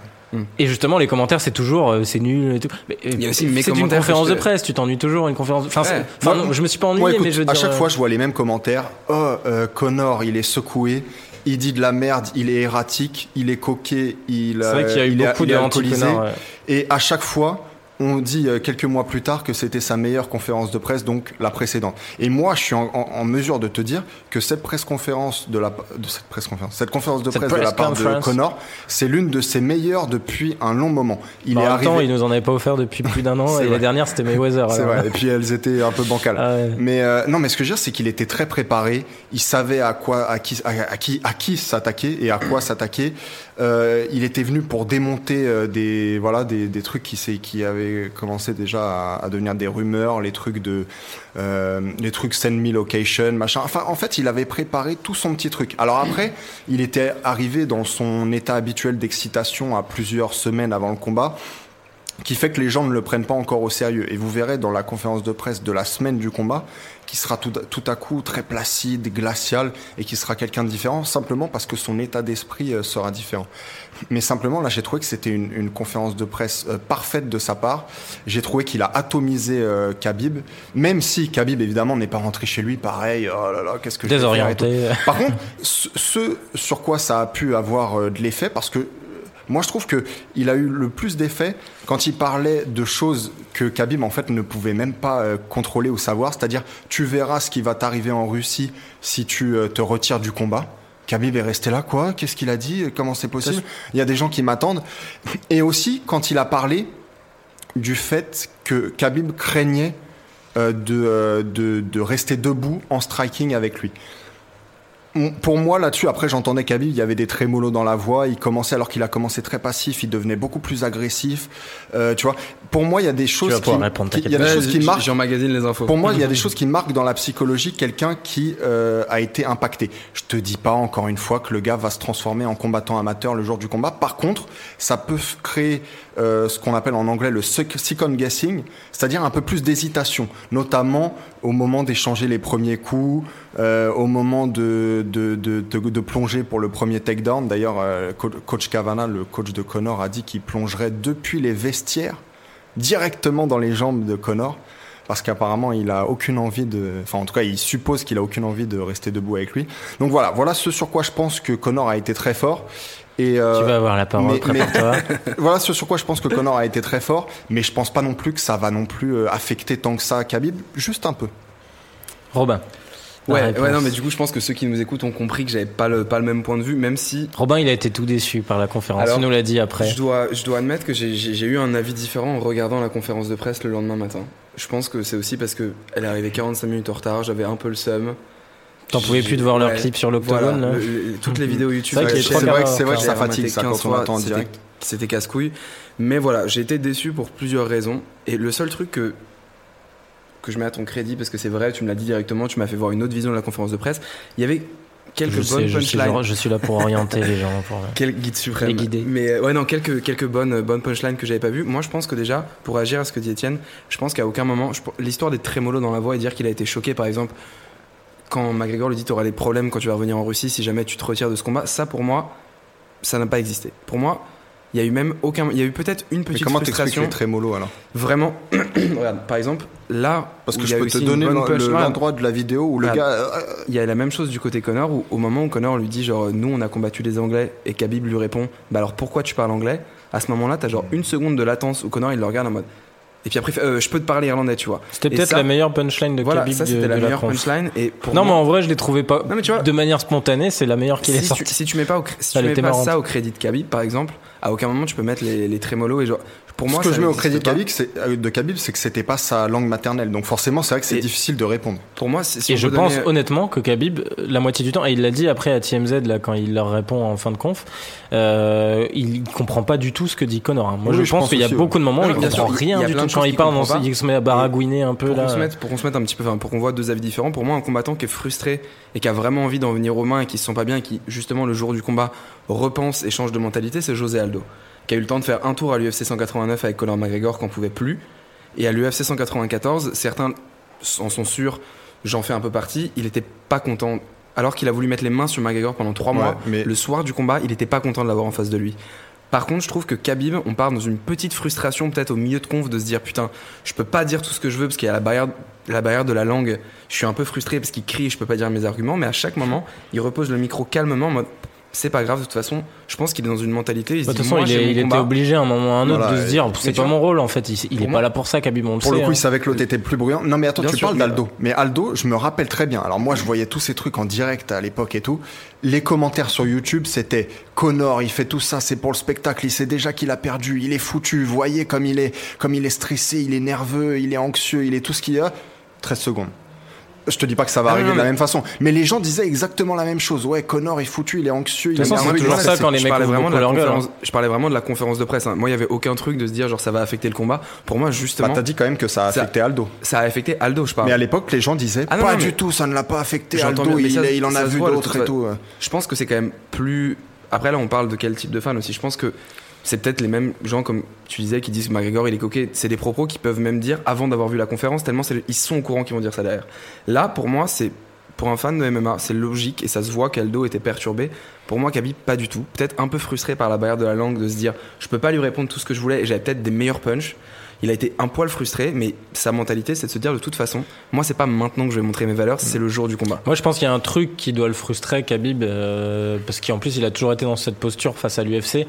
Et justement, les commentaires, c'est toujours euh, c'est nul et tout. Mais, euh, Il y a aussi mes c'est une conférence de presse, tu t'ennuies toujours une conférence. Enfin, enfin, non, je me suis pas ennuyé, écoute, mais je veux à dire. chaque euh, fois, je vois les mêmes commentaires. Oh, euh, Connor, il est secoué. Il dit de la merde, il est erratique, il est coquet, il, C'est vrai qu'il y a eu il est- beaucoup il est de alcoolisé. anti-Conor, ouais. Et à chaque fois, on dit euh, quelques mois plus tard que c'était sa meilleure conférence de presse, donc la précédente. Et moi, je suis en, en- en mesure de te dire que cette presse conférence de la de cette presse conférence, cette conférence de Cette presse de la part de. Connor, c'est l'une de ses meilleures depuis un long moment. Il Bah, est en même temps, arrivé. il nous en avait pas offert depuis plus d'un an et la dernière c'était Mayweather. C'est vrai. Et puis elles étaient un peu bancales. Ah ouais. Mais euh, non, mais ce que je veux dire, c'est qu'il était très préparé. Il savait à quoi, à qui, à, à qui, à qui s'attaquer et à quoi s'attaquer. Euh, il était venu pour démonter des, voilà, des, des trucs qui, qui avaient commencé déjà à, à devenir des rumeurs, les trucs de, euh, les trucs send me location, machin. Enfin, en fait, il avait préparé tout son petit truc. Alors après, il était arrivé dans son état habituel d'excitation à plusieurs semaines avant le combat qui fait que les gens ne le prennent pas encore au sérieux. Et vous verrez dans la conférence de presse de la semaine du combat, qui sera tout, tout à coup très placide, glacial, et qui sera quelqu'un de différent, simplement parce que son état d'esprit euh, sera différent. Mais simplement, là, j'ai trouvé que c'était une, une conférence de presse euh, parfaite de sa part. J'ai trouvé qu'il a atomisé euh, Khabib, même si Khabib, évidemment, n'est pas rentré chez lui, pareil, oh là là, qu'est-ce que. Désorienté. Par contre, ce, ce sur quoi ça a pu avoir euh, de l'effet, parce que moi je trouve que il a eu le plus d'effet quand il parlait de choses que Khabib en fait ne pouvait même pas euh, contrôler ou savoir, c'est-à-dire tu verras ce qui va t'arriver en Russie si tu euh, te retires du combat. Khabib est resté là, quoi? Qu'est-ce qu'il a dit? Comment c'est possible? Il y a des gens qui m'attendent. Et aussi, quand il a parlé du fait que Khabib craignait euh, de, de, de rester debout en striking avec lui. Pour moi, là-dessus, après, j'entendais Khabib, il y avait des trémolos dans la voix. Il commençait, alors qu'il a commencé très passif, il devenait beaucoup plus agressif. Euh, tu vois, pour moi, il y a des choses vas qui, pouvoir répondre, qui- il y a des Ouais, choses qui j- marquent. J'emmagasine les infos. Pour moi, il y a des choses qui marquent dans la psychologie quelqu'un qui euh, a été impacté. Je te dis pas encore une fois que le gars va se transformer en combattant amateur le jour du combat. Par contre, ça peut créer euh, ce qu'on appelle en anglais le sec- second guessing, c'est-à-dire un peu plus d'hésitation, notamment au moment d'échanger les premiers coups, euh, au moment de, de, de, plonger pour le premier takedown. D'ailleurs, euh, co- coach Cavana, le coach de Connor, a dit qu'il plongerait depuis les vestiaires directement dans les jambes de Connor parce qu'apparemment il a aucune envie de enfin en tout cas il suppose qu'il a aucune envie de rester debout avec lui donc voilà voilà ce sur quoi je pense que Connor a été très fort et euh, Tu vas avoir la parole, mais- voilà ce sur quoi je pense que Connor a été très fort mais je pense pas non plus que ça va non plus affecter tant que ça Khabib juste un peu Robin. Ouais, ouais, non, mais du coup, je pense que ceux qui nous écoutent ont compris que j'avais pas le, pas le même point de vue, même si Robin, il a été tout déçu par la conférence. Alors, il nous l'a dit après. je dois, je dois admettre que j'ai- eu un avis différent en regardant la conférence de presse le lendemain matin. Je pense que c'est aussi parce que elle est arrivée 45 minutes en retard, j'avais un peu le seum. T'en pouvais plus de voir leurs Ouais, clips sur l'octogone. voilà, là. le- toutes les vidéos YouTube. C'est vrai que vrai que ça fatigue ça 15 quand on fois, entend en c'était- direct C'était casse-couille. Mais voilà, j'ai été déçu pour plusieurs raisons. Et le seul truc que, que je mets à ton crédit, parce que c'est vrai, tu me l'as dit directement, tu m'as fait voir une autre vision de la conférence de presse, il y avait quelques Je bonnes sais, je, suis, punchlines. je suis là pour orienter les gens. Pour... Quel guide suprême. Les guider. Mais euh, ouais, non, quelques, quelques bonnes, bonnes punchlines que j'avais pas vues. Moi, je pense que déjà, pour réagir à ce que dit Étienne, je pense qu'à aucun moment, je- l'histoire des trémolos dans la voix et dire qu'il a été choqué, par exemple, quand McGregor lui dit t'auras des problèmes quand tu vas revenir en Russie si jamais tu te retires de ce combat, ça pour moi, ça n'a pas existé. Pour moi, Il y a eu même aucun. Il y a eu peut-être une Mais petite comment t'expliques frustration. les trémolos alors Vraiment. Regarde, par exemple, là. Parce que je a peux te donner l'endroit de la vidéo où le gars. euh, Il y a la même chose du côté Connor où au moment où Connor lui dit genre nous on a combattu les Anglais et Khabib lui répond bah alors pourquoi tu parles anglais? À ce moment-là t'as genre une seconde de latence où Connor il le regarde en mode et puis après Euh, je peux te parler irlandais tu vois. C'était peut-être la meilleure punchline de Voilà Khabib ça c'était la de meilleure punchline et pour Non, mais en vrai, je l'ai trouvé pas Non, mais tu vois- de manière spontanée. C'est la meilleure qu'il si, sortie. tu, si tu mets pas, au, si tu mets pas marrante. ça au crédit de Khabib par exemple à aucun moment tu peux mettre les, les trémolos et genre pour moi Ce que je mets au crédit de pas. Khabib, c'est, euh, de Khabib, c'est que c'était pas sa langue maternelle. Donc forcément, c'est vrai que c'est difficile de répondre. Pour moi c'est- si et je pense donner- honnêtement que Khabib, euh, la moitié du temps, et il l'a dit après à TMZ là quand il leur répond en fin de conf, euh, il comprend pas du tout ce que dit Connor. hein. Moi, Oui, je, je pense pense qu'il y a beaucoup de moments où il comprend sûr, il y rien a du plein tout de quand il parle, il se met à baragouiner un peu pour là. qu'on se mette pour qu'on se mette un petit peu enfin, pour qu'on voit deux avis différents pour moi un combattant qui est frustré et qui a vraiment envie d'en venir aux mains et qui se sent pas bien et qui justement le jour du combat repense et change de mentalité c'est José Aldo qui a eu le temps de faire un tour à l'UFC 189 avec Conor McGregor qu'on pouvait plus. Et à l'UFC 194 certains en sont sûrs j'en fais un peu partie il était pas content. Alors qu'il a voulu mettre les mains sur McGregor pendant trois Ouais, mois mais- le soir du combat il était pas content de l'avoir en face de lui. Par contre, je trouve que Khabib, on part dans une petite frustration peut-être au milieu de conf de se dire putain, je peux pas dire tout ce que je veux parce qu'il y a la barrière, la barrière de la langue. Je suis un peu frustré parce qu'il crie et je peux pas dire mes arguments, mais à chaque moment, il repose le micro calmement en mode c'est pas grave de toute façon. Je pense qu'il est dans une mentalité. Il se Bah, De toute dit, façon, moi, il, est- était obligé à un moment ou à un autre Voilà, de se dire c'est pas vois, mon rôle en fait. Il, il est pas là pour ça, Khabib, on le Pour sait. le coup, hein. il savait que l'autre était le plus bruyant. Non, mais attends, Bien tu sûr, parles mais- d'Aldo. Mais Aldo, je me rappelle très bien. Alors moi, je voyais tous ces trucs en direct à l'époque et tout. Les commentaires sur YouTube, c'était Connor, il fait tout ça, c'est pour le spectacle. Il sait déjà qu'il a perdu, il est foutu. Voyez comme il est, comme il est stressé, il est nerveux, il est anxieux, il est tout ce qu'il y a. 13 secondes. Je te dis pas que ça va Ah, arriver non, de la mais- même façon, mais les gens disaient exactement la même chose. Ouais, Connor est foutu, il est anxieux, il De est toute façon, c'est toujours ça quand les je mecs vraiment de la leur gueule, conférence. Je parlais vraiment de la conférence de presse. hein. Moi, il y avait aucun truc de se dire genre ça va affecter le combat. Pour moi, Bah, justement, t'as dit quand même que ça a Ça- affecté Aldo. ça a affecté Aldo. Je parle. Mais à l'époque, les gens disaient Ah non, pas non, du tout, ça ne l'a pas affecté. Aldo, il, en a vu d'autres et tout. Je pense que c'est quand même plus. Après, là, on parle de quel type de fan aussi. Je pense que c'est peut-être les mêmes gens, comme tu disais, qui disent que McGregor, il est coquet. C'est des propos qu'ils peuvent même dire avant d'avoir vu la conférence, tellement ils sont au courant qu'ils vont dire ça derrière. Là, pour moi, c'est. Pour un fan de MMA, c'est logique et ça se voit qu'Aldo était perturbé. Pour moi, Khabib, pas du tout. Peut-être un peu frustré par la barrière de la langue, de se dire je peux pas lui répondre tout ce que je voulais et j'avais peut-être des meilleurs punchs. Il a été un poil frustré, mais sa mentalité, c'est de se dire de toute façon, moi, c'est pas maintenant que je vais montrer mes valeurs, c'est le jour du combat. Moi, je pense qu'il y a un truc qui doit le frustrer, Khabib, euh, parce qu'en plus, il a toujours été dans cette posture face à l'UFC.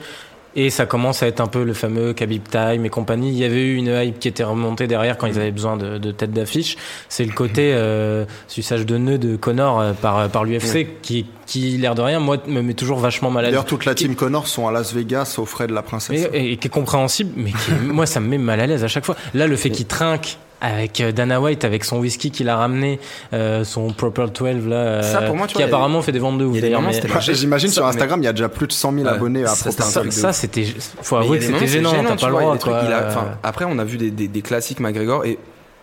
Et ça commence à être un peu le fameux Khabib Time et compagnie. Il y avait eu une hype qui était remontée derrière quand ils avaient besoin de, de tête d'affiche. C'est le côté euh, suçage de nœuds de Connor euh, par, par l'UFC qui, qui, l'air de rien, moi, me met toujours vachement mal à l'aise. D'ailleurs, toute la team Connor sont à Las Vegas aux frais de la princesse. Et, et qui est compréhensible, mais qui, moi, ça me met mal à l'aise à chaque fois. Là, le fait qu'il trinque avec euh, Dana White, avec son whisky qu'il a ramené, euh, son Proper 12 là, euh, Ça, pour moi, tu qui vois, y a- apparemment fait des ventes de ouf mais- J'imagine sur mais- Instagram, il y a déjà plus de 100 000 Ouais, abonnés à ça, ça, ça, c'était, faut avouer que c'était gênant, t'as pas le droit, trucs, quoi. il a- enfin, après, on a vu des, des- des classiques McGregor et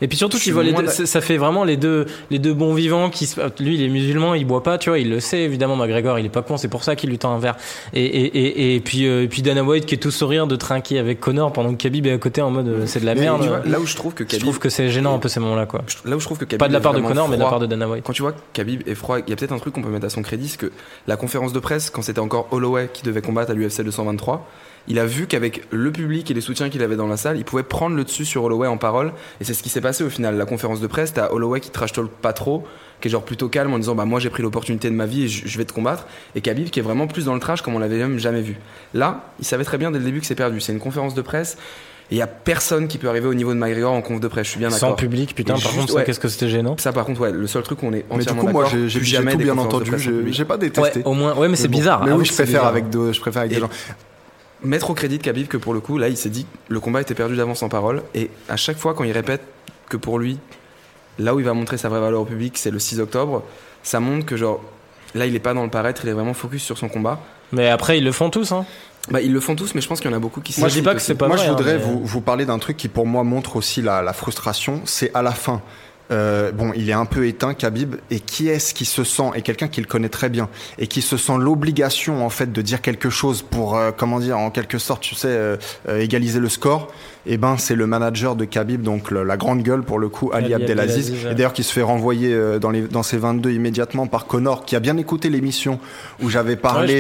Et puis surtout les deux, d'ac- ça fait vraiment les deux, les deux bons vivants qui lui, il est musulman, il boit pas, tu vois, il le sait, évidemment, McGregor, il est pas con, c'est pour ça qu'il lui tend un verre. Et, et, et, et puis, euh, et puis Dana White qui est tout sourire de trinquer avec Connor pendant que Khabib est à côté en mode, euh, c'est de la Mais merde. tu vois, là où je trouve que je trouve que c'est gênant un peu ces moments-là, quoi. là où je trouve que Khabib Pas de la part de Connor, mais de la part de Dana White. Quand tu vois Khabib est froid, il y a peut-être un truc qu'on peut mettre à son crédit, c'est que la conférence de presse, quand c'était encore Holloway qui devait combattre à l'UFC 223, il a vu qu'avec le public et les soutiens qu'il avait dans la salle, il pouvait prendre le dessus sur Holloway en parole. Et c'est ce qui s'est passé au final. La conférence de presse, t'as Holloway qui trash talk pas trop, qui est genre plutôt calme en disant bah moi j'ai pris l'opportunité de ma vie et je, vais te combattre. Et Khabib qui est vraiment plus dans le trash comme on l'avait même jamais vu. Là, il savait très bien dès le début que c'est perdu. C'est une conférence de presse. Et il y a personne qui peut arriver au niveau de McGregor en conf de presse. Je suis bien Sans d'accord. public, putain, Et par juste, contre, ouais. qu'est-ce que c'était gênant. Ça, par contre, ouais, le seul truc où on est Mais du entièrement coup, moi, d'accord, j'ai j'ai- j'ai jamais tout bien de entendu. J'ai pas Ouais, détesté. au moins, ouais, mais c'est bon. bizarre. Mais Ah oui, je préfère bizarre. avec deux, je préfère avec Et- des gens. Mettre au crédit de Khabib que pour le coup, là, il s'est dit le combat était perdu d'avance en parole. Et à chaque fois, quand il répète que pour lui, là où il va montrer sa vraie valeur au public, c'est le 6 octobre, ça montre que, genre, là, il est pas dans le paraître, il est vraiment focus sur son combat. Mais après, ils le font tous, hein. Bah, ils le font tous, mais je pense qu'il y en a beaucoup qui Moi, je dis pas que c'est pas Moi, vrai. je hein, voudrais mais- vous, vous parler d'un truc qui, pour moi, montre aussi la, la frustration. C'est à la fin. Euh, bon, il est un peu éteint, Khabib. Et qui est-ce qui se sent, et quelqu'un qui le connaît très bien, et qui se sent l'obligation, en fait, de dire quelque chose pour, euh, comment dire, en quelque sorte, tu sais, euh, égaliser le score? Et ben c'est le manager de Khabib, donc le- la grande gueule pour le coup, Ali, Ali Abdelaziz. Et d'ailleurs qui se fait renvoyer dans, les, dans ses 22 immédiatement par Connor, qui a bien écouté l'émission où j'avais parlé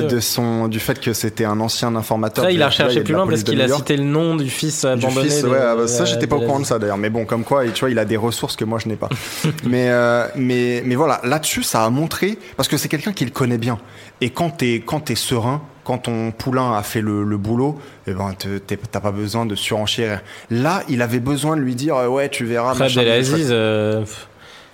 écouté, de son, du fait que c'était un ancien informateur. Ça, il a et recherché plus loin parce qu'il a cité le nom du fils Du abandonné. fils, de- ouais, ah bah, de- ça j'étais pas au courant de ça d'ailleurs, mais bon, comme quoi, tu vois, il a des ressources que moi je n'ai pas. mais, euh, mais, mais voilà, là-dessus, ça a montré, parce que c'est quelqu'un qui le connaît bien. Et quand t'es, quand t'es serein, quand ton poulain a fait le, le boulot, eh ben, t'as pas besoin de surenchérir. Là, il avait besoin de lui dire, euh, ouais, tu verras. Abdelaziz, euh,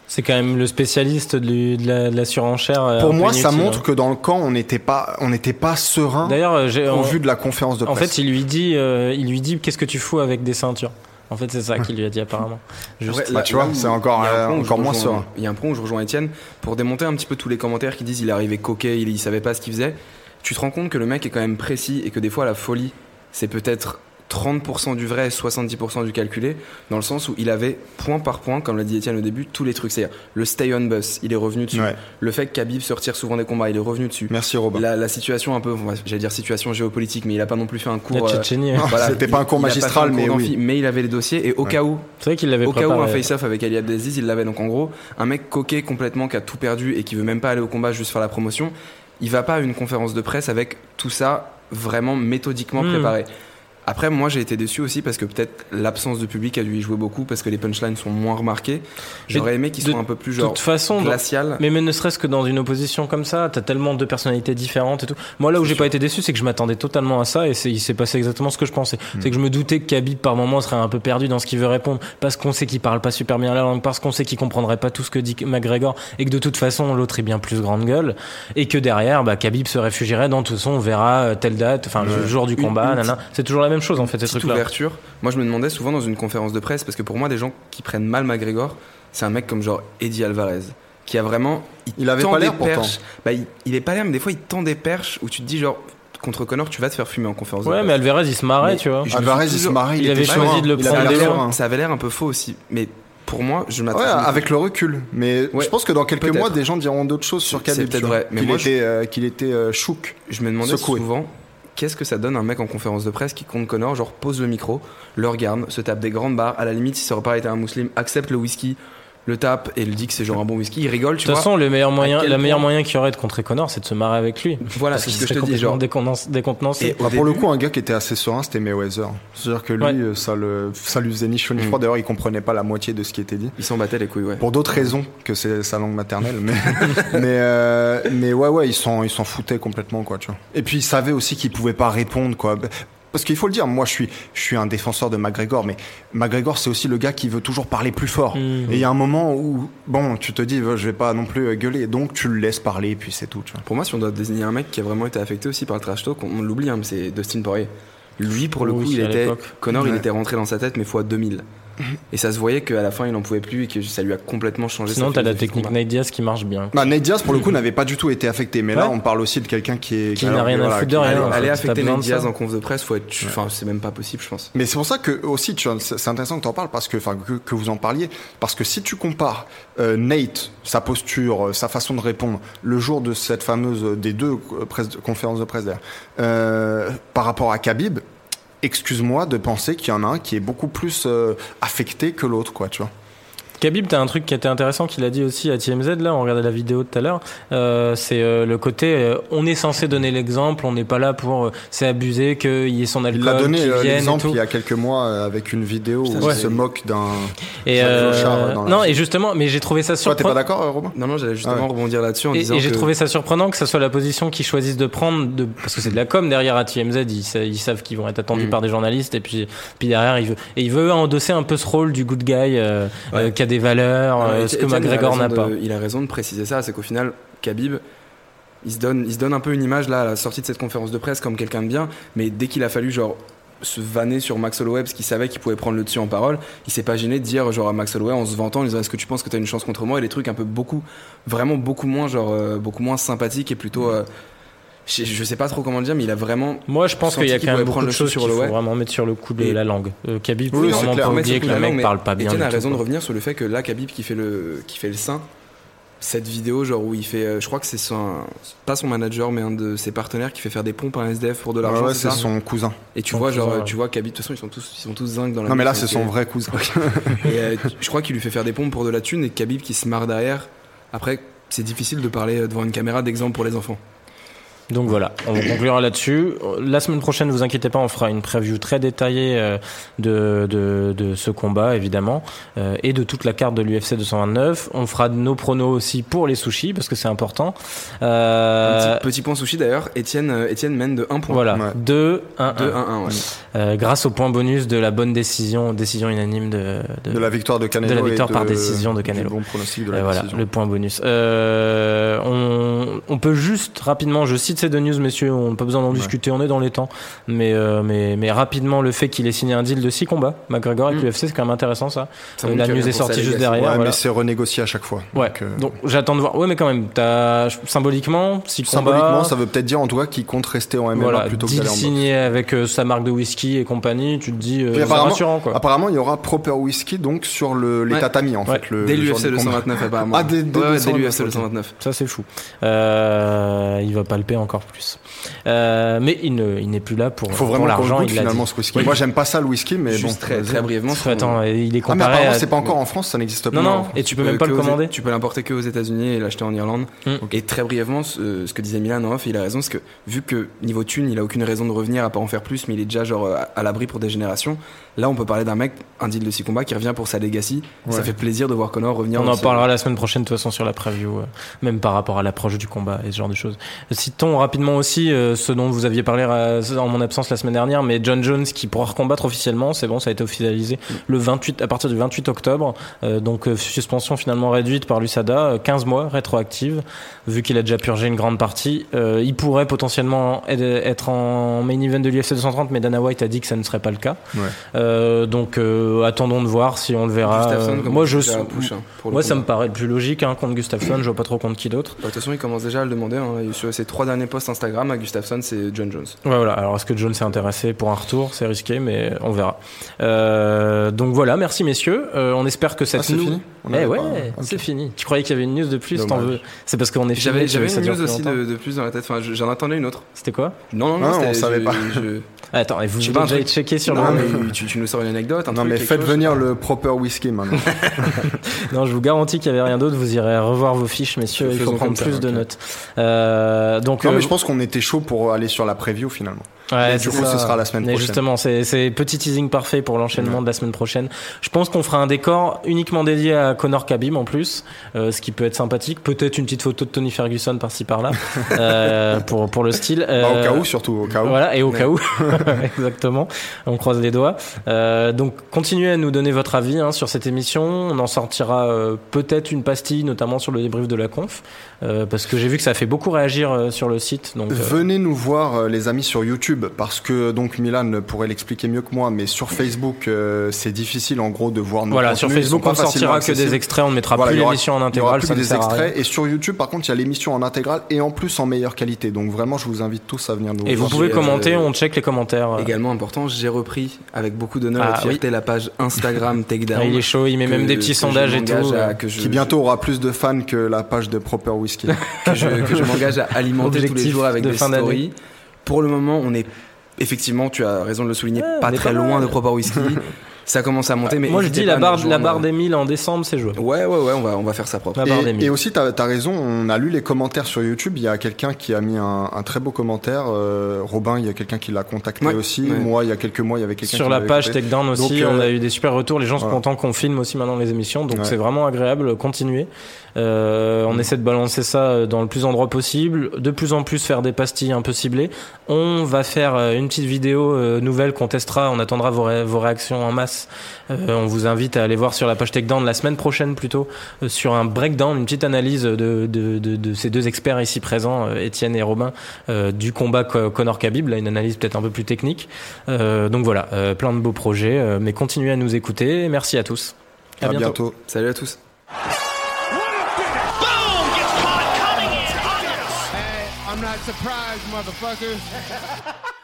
c'est quand même le spécialiste de, la, de la surenchère. Pour moi, ça montre que dans le camp, on n'était pas, on n'était pas serein D'ailleurs, au en, vu de la conférence de en presse. fait, il lui dit, euh, il lui dit, qu'est-ce que tu fous avec des ceintures? En fait, c'est ça qu'il lui a dit apparemment. Juste. Après, Bah, là- tu vois, là c'est encore, il y a un euh, point où je encore moins rejoins- serein. Il y a un point où je rejoins Étienne pour démonter un petit peu tous les commentaires qui disent il est arrivé coquet, il, il savait pas ce qu'il faisait. Tu te rends compte que le mec est quand même précis et que des fois la folie, c'est peut-être 30% du vrai et 70% du calculé, dans le sens où il avait point par point, comme l'a dit Étienne au début, tous les trucs. C'est-à-dire le stay on bus, il est revenu dessus. Ouais. Le fait que Khabib se retire souvent des combats, il est revenu dessus. Merci Robin. La, la situation un peu, j'allais dire situation géopolitique, mais il a pas non plus fait un cours. euh, Tchétchénie. ouais. voilà, C'était pas un cours magistral, cours mais oui. mais il avait les dossiers et au Ouais. cas où C'est vrai qu'il l'avait au cas où un face-off avec Ali Abdelaziz, il l'avait. Donc en gros, un mec coquet complètement qui a tout perdu et qui veut même pas aller au combat, juste faire la promotion, il va pas à une conférence de presse avec tout ça vraiment méthodiquement Hmm. préparé. Après, moi j'ai été déçu aussi parce que peut-être l'absence de public a dû y jouer beaucoup parce que les punchlines sont moins remarquées. J'aurais aimé qu'ils soient un peu plus De genre toute façon, glacial. Mais, mais ne serait-ce que dans une opposition comme ça, t'as tellement de personnalités différentes et tout. Moi, là où j'ai pas été déçu, c'est que je m'attendais totalement à ça et il s'est passé exactement ce que je pensais. Hmm. C'est que je me doutais que Khabib, par moment, serait un peu perdu dans ce qu'il veut répondre parce qu'on sait qu'il parle pas super bien la langue, parce qu'on sait qu'il comprendrait pas tout ce que dit McGregor et que de toute façon, l'autre est bien plus grande gueule et que derrière, bah, Khabib se réfugierait dans, de toute façon, on verra euh, telle date, enfin, le jour du combat, nanana. C'est toujours la même chose, en fait, ces trucs-là. ouverture. Moi, je me demandais souvent dans une conférence de presse, parce que pour moi, des gens qui prennent mal McGregor, c'est un mec comme genre Eddie Alvarez, qui a vraiment. Il avait tend pas des l'air pourtant. perches. Bah, il, il est pas l'air, mais des fois, il tend des perches où tu te dis genre. Contre Connor, tu vas te faire fumer en conférence de Ouais, mais Alvarez, il se marrait, Mais tu vois. Alvarez, il se marrait, il il, avait choisi de le Il ça avait prendre ça avait l'air un peu faux aussi. Mais pour moi, je Ouais, m'attendais. avec le recul. Mais Ouais, je pense que dans quelques peut-être. mois, des gens diront d'autres choses sur C'est Khabib. peut-être tu vois. vrai, mais qu'il moi, je- était, euh, qu'il était euh, chouk. Je me demandais Secoué. souvent qu'est-ce que ça donne un mec en conférence de presse qui compte Connor, genre pose le micro, le regarde, se tape des grandes barres, à la limite si ça aurait pas un musulman, accepte le whisky, le tape et le dit que c'est genre un bon whisky, il rigole, De toute façon, le meilleur moyen, le meilleur moyen qu'il y aurait de contrer Connor, c'est de se marrer avec lui. Voilà, Parce c'est qu'il ce que je serait te dis, genre. décontenancé. Et Bah, pour le coup, un gars qui était assez serein, c'était Mayweather. C'est-à-dire que lui, Ouais. euh, ça, le, ça lui faisait ni chaud ni Mm. froid. D'ailleurs, il comprenait pas la moitié de ce qui était dit. Il s'en battait les couilles, ouais. Pour d'autres raisons que c'est sa langue maternelle. Mais, mais, euh, mais ouais, ouais, il s'en, il s'en foutait complètement, quoi, tu vois. Et puis, il savait aussi qu'il pouvait pas répondre, quoi. Parce qu'il faut le dire, moi je suis, je suis un défenseur de McGregor, mais McGregor c'est aussi le gars qui veut toujours parler plus fort. Mm. Et il y a un moment où, bon, tu te dis, je vais pas non plus gueuler, donc tu le laisses parler, puis c'est tout, tu vois. Pour moi, si on doit désigner un mec qui a vraiment été affecté aussi par le trash talk, on, on l'oublie, hein, mais c'est Dustin Poirier. Lui, pour le Oui, coup, il était. Connor, il était rentré dans sa tête, mais fois 2000. Et ça se voyait qu'à la fin, il en pouvait plus et que ça lui a complètement changé Sinon, t'as la technique. Nate Diaz qui marche bien. Bah, Nate Diaz, pour le coup, n'avait pas du tout été affecté, mais là, on parle aussi de quelqu'un qui est. Qui n'a rien à foutre qui- de rien. Aller, affecter Nate Diaz en conf de presse, faut être. Enfin, c'est même pas possible, je pense. Mais c'est pour ça que aussi, tu vois, c'est intéressant que tu en parles parce que, enfin, que, que vous en parliez, parce que si tu compares euh, Nate, sa posture, euh, sa façon de répondre, le jour de cette fameuse euh, des deux euh, presse- conférences de presse euh, par rapport à Khabib, excuse-moi de penser qu'il y en a un qui est beaucoup plus euh, affecté que l'autre, quoi, tu vois. Khabib, t'as un truc qui était intéressant qu'il a dit aussi à TMZ, là, on regardait la vidéo tout à l'heure, euh, c'est euh, le côté, euh, on est censé donner l'exemple, on n'est pas là pour, euh, c'est abusé qu'il y ait son alcool, Il l'a donné euh, l'exemple il y a quelques mois euh, avec une vidéo où Ouais. il se moque d'un. Et, euh, la- non, et justement, mais j'ai trouvé ça Toi, t'es pas surprenant. d'accord, euh, Robin Non, non, j'allais justement Ah ouais. rebondir là-dessus en Et, disant et j'ai que trouvé ça surprenant que ça soit la position qu'ils choisissent de prendre, de, parce que c'est de la com derrière à TMZ, ils, sa- ils savent qu'ils vont être attendus Mm. par des journalistes, et puis, puis derrière, il veut, et il veut endosser un peu ce rôle du good guy, euh, Ouais. Euh, a des valeurs, Non, euh, Etienne, ce que McGregor n'a pas. Il a raison de préciser ça, c'est qu'au final, Khabib, il se, donne, il se donne un peu une image là à la sortie de cette conférence de presse comme quelqu'un de bien, mais dès qu'il a fallu genre se vanner sur Max Holloway parce qu'il savait qu'il pouvait prendre le dessus en parole, il s'est pas gêné de dire genre à Max Holloway en se vantant, en disant est-ce que tu penses que tu as une chance contre moi? Et des trucs un peu beaucoup, vraiment beaucoup moins genre euh, beaucoup moins sympathiques et plutôt euh, je, je sais pas trop comment le dire mais il a vraiment Moi, je pense qu'il y a quand même beaucoup de choses qu'il faut vraiment mettre sur le coup de Et- la langue. Euh, Khabib, Oui, vraiment clair. oublier sur que le mec parle pas bien Etienne a raison de revenir sur le fait que là Khabib qui fait le qui fait le saint cette vidéo genre où il fait euh, je crois que c'est son pas son manager mais un de ses partenaires qui fait faire des pompes à un SDF pour de Ouais, l'argent ouais, c'est c'est son cousin. et tu son vois genre cousin, ouais. tu vois qu'habite de toute façon ils sont tous ils sont tous zinc dans la Non, mais là, c'est son vrai cousin. et euh, je crois qu'il lui fait faire des pompes pour de la thune et Khabib qui se marre derrière après c'est difficile de parler devant une caméra d'exemple pour les enfants Donc voilà, on conclura là-dessus. La semaine prochaine, vous inquiétez pas, on fera une preview très détaillée euh, de, de, de ce combat, évidemment, euh, et de toute la carte de l'UFC 229. On fera nos pronos aussi pour les sushis, parce que c'est important. Euh, petit, petit point sushi d'ailleurs Étienne Étienne mène de 1 point voilà, Ouais. 2, 1, 2 1 1 ouais. Euh, grâce au point bonus de la bonne décision, décision unanime de, de, De la victoire de Canelo. de la victoire et par décision de Canelo. bon pronostic de la Euh, voilà, décision. le point bonus. Euh, on, on peut juste rapidement, je cite ces deux news, messieurs, on n'a pas besoin d'en Ouais. discuter, on est dans les temps. Mais, euh, mais, mais rapidement, le fait qu'il ait signé un deal de 6 combats, McGregor avec Mm. l'UFC, c'est quand même intéressant ça. Ça Euh, la news est sortie juste derrière. Ouais, voilà. mais c'est renégocié à chaque fois. Ouais, Donc, euh, donc j'attends de voir. Ouais, mais quand même, t'as, symboliquement, 6 symboliquement, combats. ça veut peut-être dire en tout cas qu'il compte rester en MMA voilà, plutôt que d'aller en signé avec euh, sa marque de whisky et compagnie, tu te dis, euh, apparemment- rassurant quoi. Apparemment, il y aura Proper Whisky donc sur le, les Ouais. tatamis en Ouais. fait. Le, dès l'UFC du combat. 229 apparemment Ah, dès- dès ouais, ouais, dès 229, l'UFC ok. 229 Ça c'est fou. Il va palper encore plus. Euh, mais il ne- il n'est plus là pour, Faut pour vraiment l'argent. Il finalement ce whisky. Moi, j'aime pas ça le whisky, mais juste bon. très, très brièvement Faut- Attends, il est Ah, mais comparé. apparemment, à- c'est pas encore en France, ça n'existe pas. Non, non, et tu peux même pas que le aux- commander. Tu peux l'importer que aux États-Unis et l'acheter en Irlande. Mm. Et très brièvement, ce, ce que disait Milan en off, il a raison, c'est que vu que niveau thune, il a aucune raison de revenir à pas en faire plus, mais il est déjà genre à, à l'abri pour des générations. Là, on peut parler d'un mec, un deal de six combats qui revient pour sa legacy. Ça fait plaisir de voir Connor revenir. On en parlera la semaine prochaine, de toute façon, sur la preview, euh, même par rapport à l'approche du combat et ce genre de choses. Citons rapidement aussi euh, ce dont vous aviez parlé euh, en mon absence la semaine dernière, mais John Jones qui pourra recombattre officiellement, c'est bon, ça a été officialisé le 28, à partir du 28 octobre. Euh, donc suspension finalement réduite par l'USADA, euh, 15 mois rétroactive, vu qu'il a déjà purgé une grande partie. Il pourrait potentiellement être- être en main event de l'UFC 230, mais Dana White a dit que ça ne serait pas le cas. Ouais. Euh, donc euh, attendons de voir si on le verra. Euh, moi je push, hein, pour le moi, ça me paraît le plus logique hein, contre Gustafsson. Je vois pas trop contre qui d'autre. Bah, De toute façon, il commence déjà à le demander. Hein. Sur ses trois derniers posts Instagram à Gustafsson, c'est John Jones. Ouais, voilà. Alors, est-ce que John s'est intéressé pour un retour? C'est risqué, mais on verra. Euh, donc voilà, merci messieurs. Euh, on espère que cette Ah, c'est fini Eh ouais, c'est fini. Tu croyais qu'il y avait une news de plus T'en veux? C'est parce qu'on est J'avais que j'avais une news aussi de, de plus dans la tête. Enfin, je- j'en attendais une autre. C'était quoi? Non, non, non, Ah, on savait pas. je- Attends, et vous truc- checker sur le. Tu, nous sors une anecdote. Un Non, truc, mais faites chose. venir le Proper Whisky maintenant. Non, je vous garantis qu'il y avait rien d'autre. Vous irez revoir vos fiches, messieurs. Il faut prendre comme ça, plus de ok. notes. Euh, donc, Non, euh, mais je pense qu'on était chaud pour aller sur la preview finalement. Ouais, du coup, ça. ce sera la semaine Mais prochaine. justement, c'est c'est petit teasing parfait pour l'enchaînement de la semaine prochaine. Je pense qu'on fera un décor uniquement dédié à Connor Khabib en plus, euh, ce qui peut être sympathique. Peut-être une petite photo de Tony Ferguson par-ci par-là euh, pour pour le style. Bah, au Euh, cas où, surtout au cas où. Voilà, et au cas où, exactement, on croise les doigts. Euh, donc, continuez à nous donner votre avis hein, sur cette émission. On en sortira euh, peut-être une pastille, notamment sur le débrief de la conf, euh, parce que j'ai vu que ça a fait beaucoup réagir euh, sur le site. Donc, euh, Venez nous voir, euh, les amis, sur YouTube, parce que donc Milan pourrait l'expliquer mieux que moi, mais sur Facebook, euh, c'est difficile en gros de voir nos voilà, sur contenus, Facebook, on facilement sortira que des extraits, on ne mettra Voilà, plus l'émission en intégrale, plus ça ne des extraits. Et sur YouTube, par contre, il y a l'émission en intégrale et en plus en meilleure qualité. Donc vraiment, je vous invite tous à venir nous Et vous pouvez commenter, euh, on check les commentaires. Également important, j'ai repris avec beaucoup d'honneur Ah, et de fierté la page Instagram Takedown. Ah, il est chaud, il met même des petits sondages et tout. à- euh. que je, Qui bientôt aura plus de fans que la page de Proper Whisky. que je, je m'engage à alimenter tous les jours avec de des stories. Pour le moment, on est effectivement, tu as raison de le souligner, Ouais, pas très pas loin de Proper Whisky. Ça commence à monter, mais Moi je dis la barre, la barre des 1000 en décembre, c'est jouable. Ouais, ouais, ouais, on va, on va faire ça propre. La barre des Et, 1000. et aussi, t'as as raison, on a lu les commentaires sur YouTube. Il y a quelqu'un qui a mis un, un très beau commentaire. euh, Robin, il y a quelqu'un qui l'a contacté Ouais, aussi. ouais. Moi, il y a quelques mois, il y avait quelqu'un Sur qui la page. Takedown aussi, Donc, euh, on a eu des super retours. Les gens sont contents qu'on filme aussi maintenant les émissions, donc Ouais. c'est vraiment agréable. Continuez. Euh, on essaie de balancer ça dans le plus endroit possible, de plus en plus faire des pastilles un peu ciblées. On va faire euh, une petite vidéo euh, nouvelle qu'on testera. On attendra vos, ré- vos réactions en masse. Euh, on vous invite à aller voir sur la page Takedown la semaine prochaine plutôt euh, sur un breakdown, une petite analyse de, de, de, de ces deux experts ici présents, euh, Étienne et Robin, euh, du combat Co- Conor Khabib. Là, une analyse peut-être un peu plus technique. Euh, donc voilà, euh, plein de beaux projets. euh, mais continuez à nous écouter. Merci à tous. À bientôt. Salut à tous. Motherfuckers.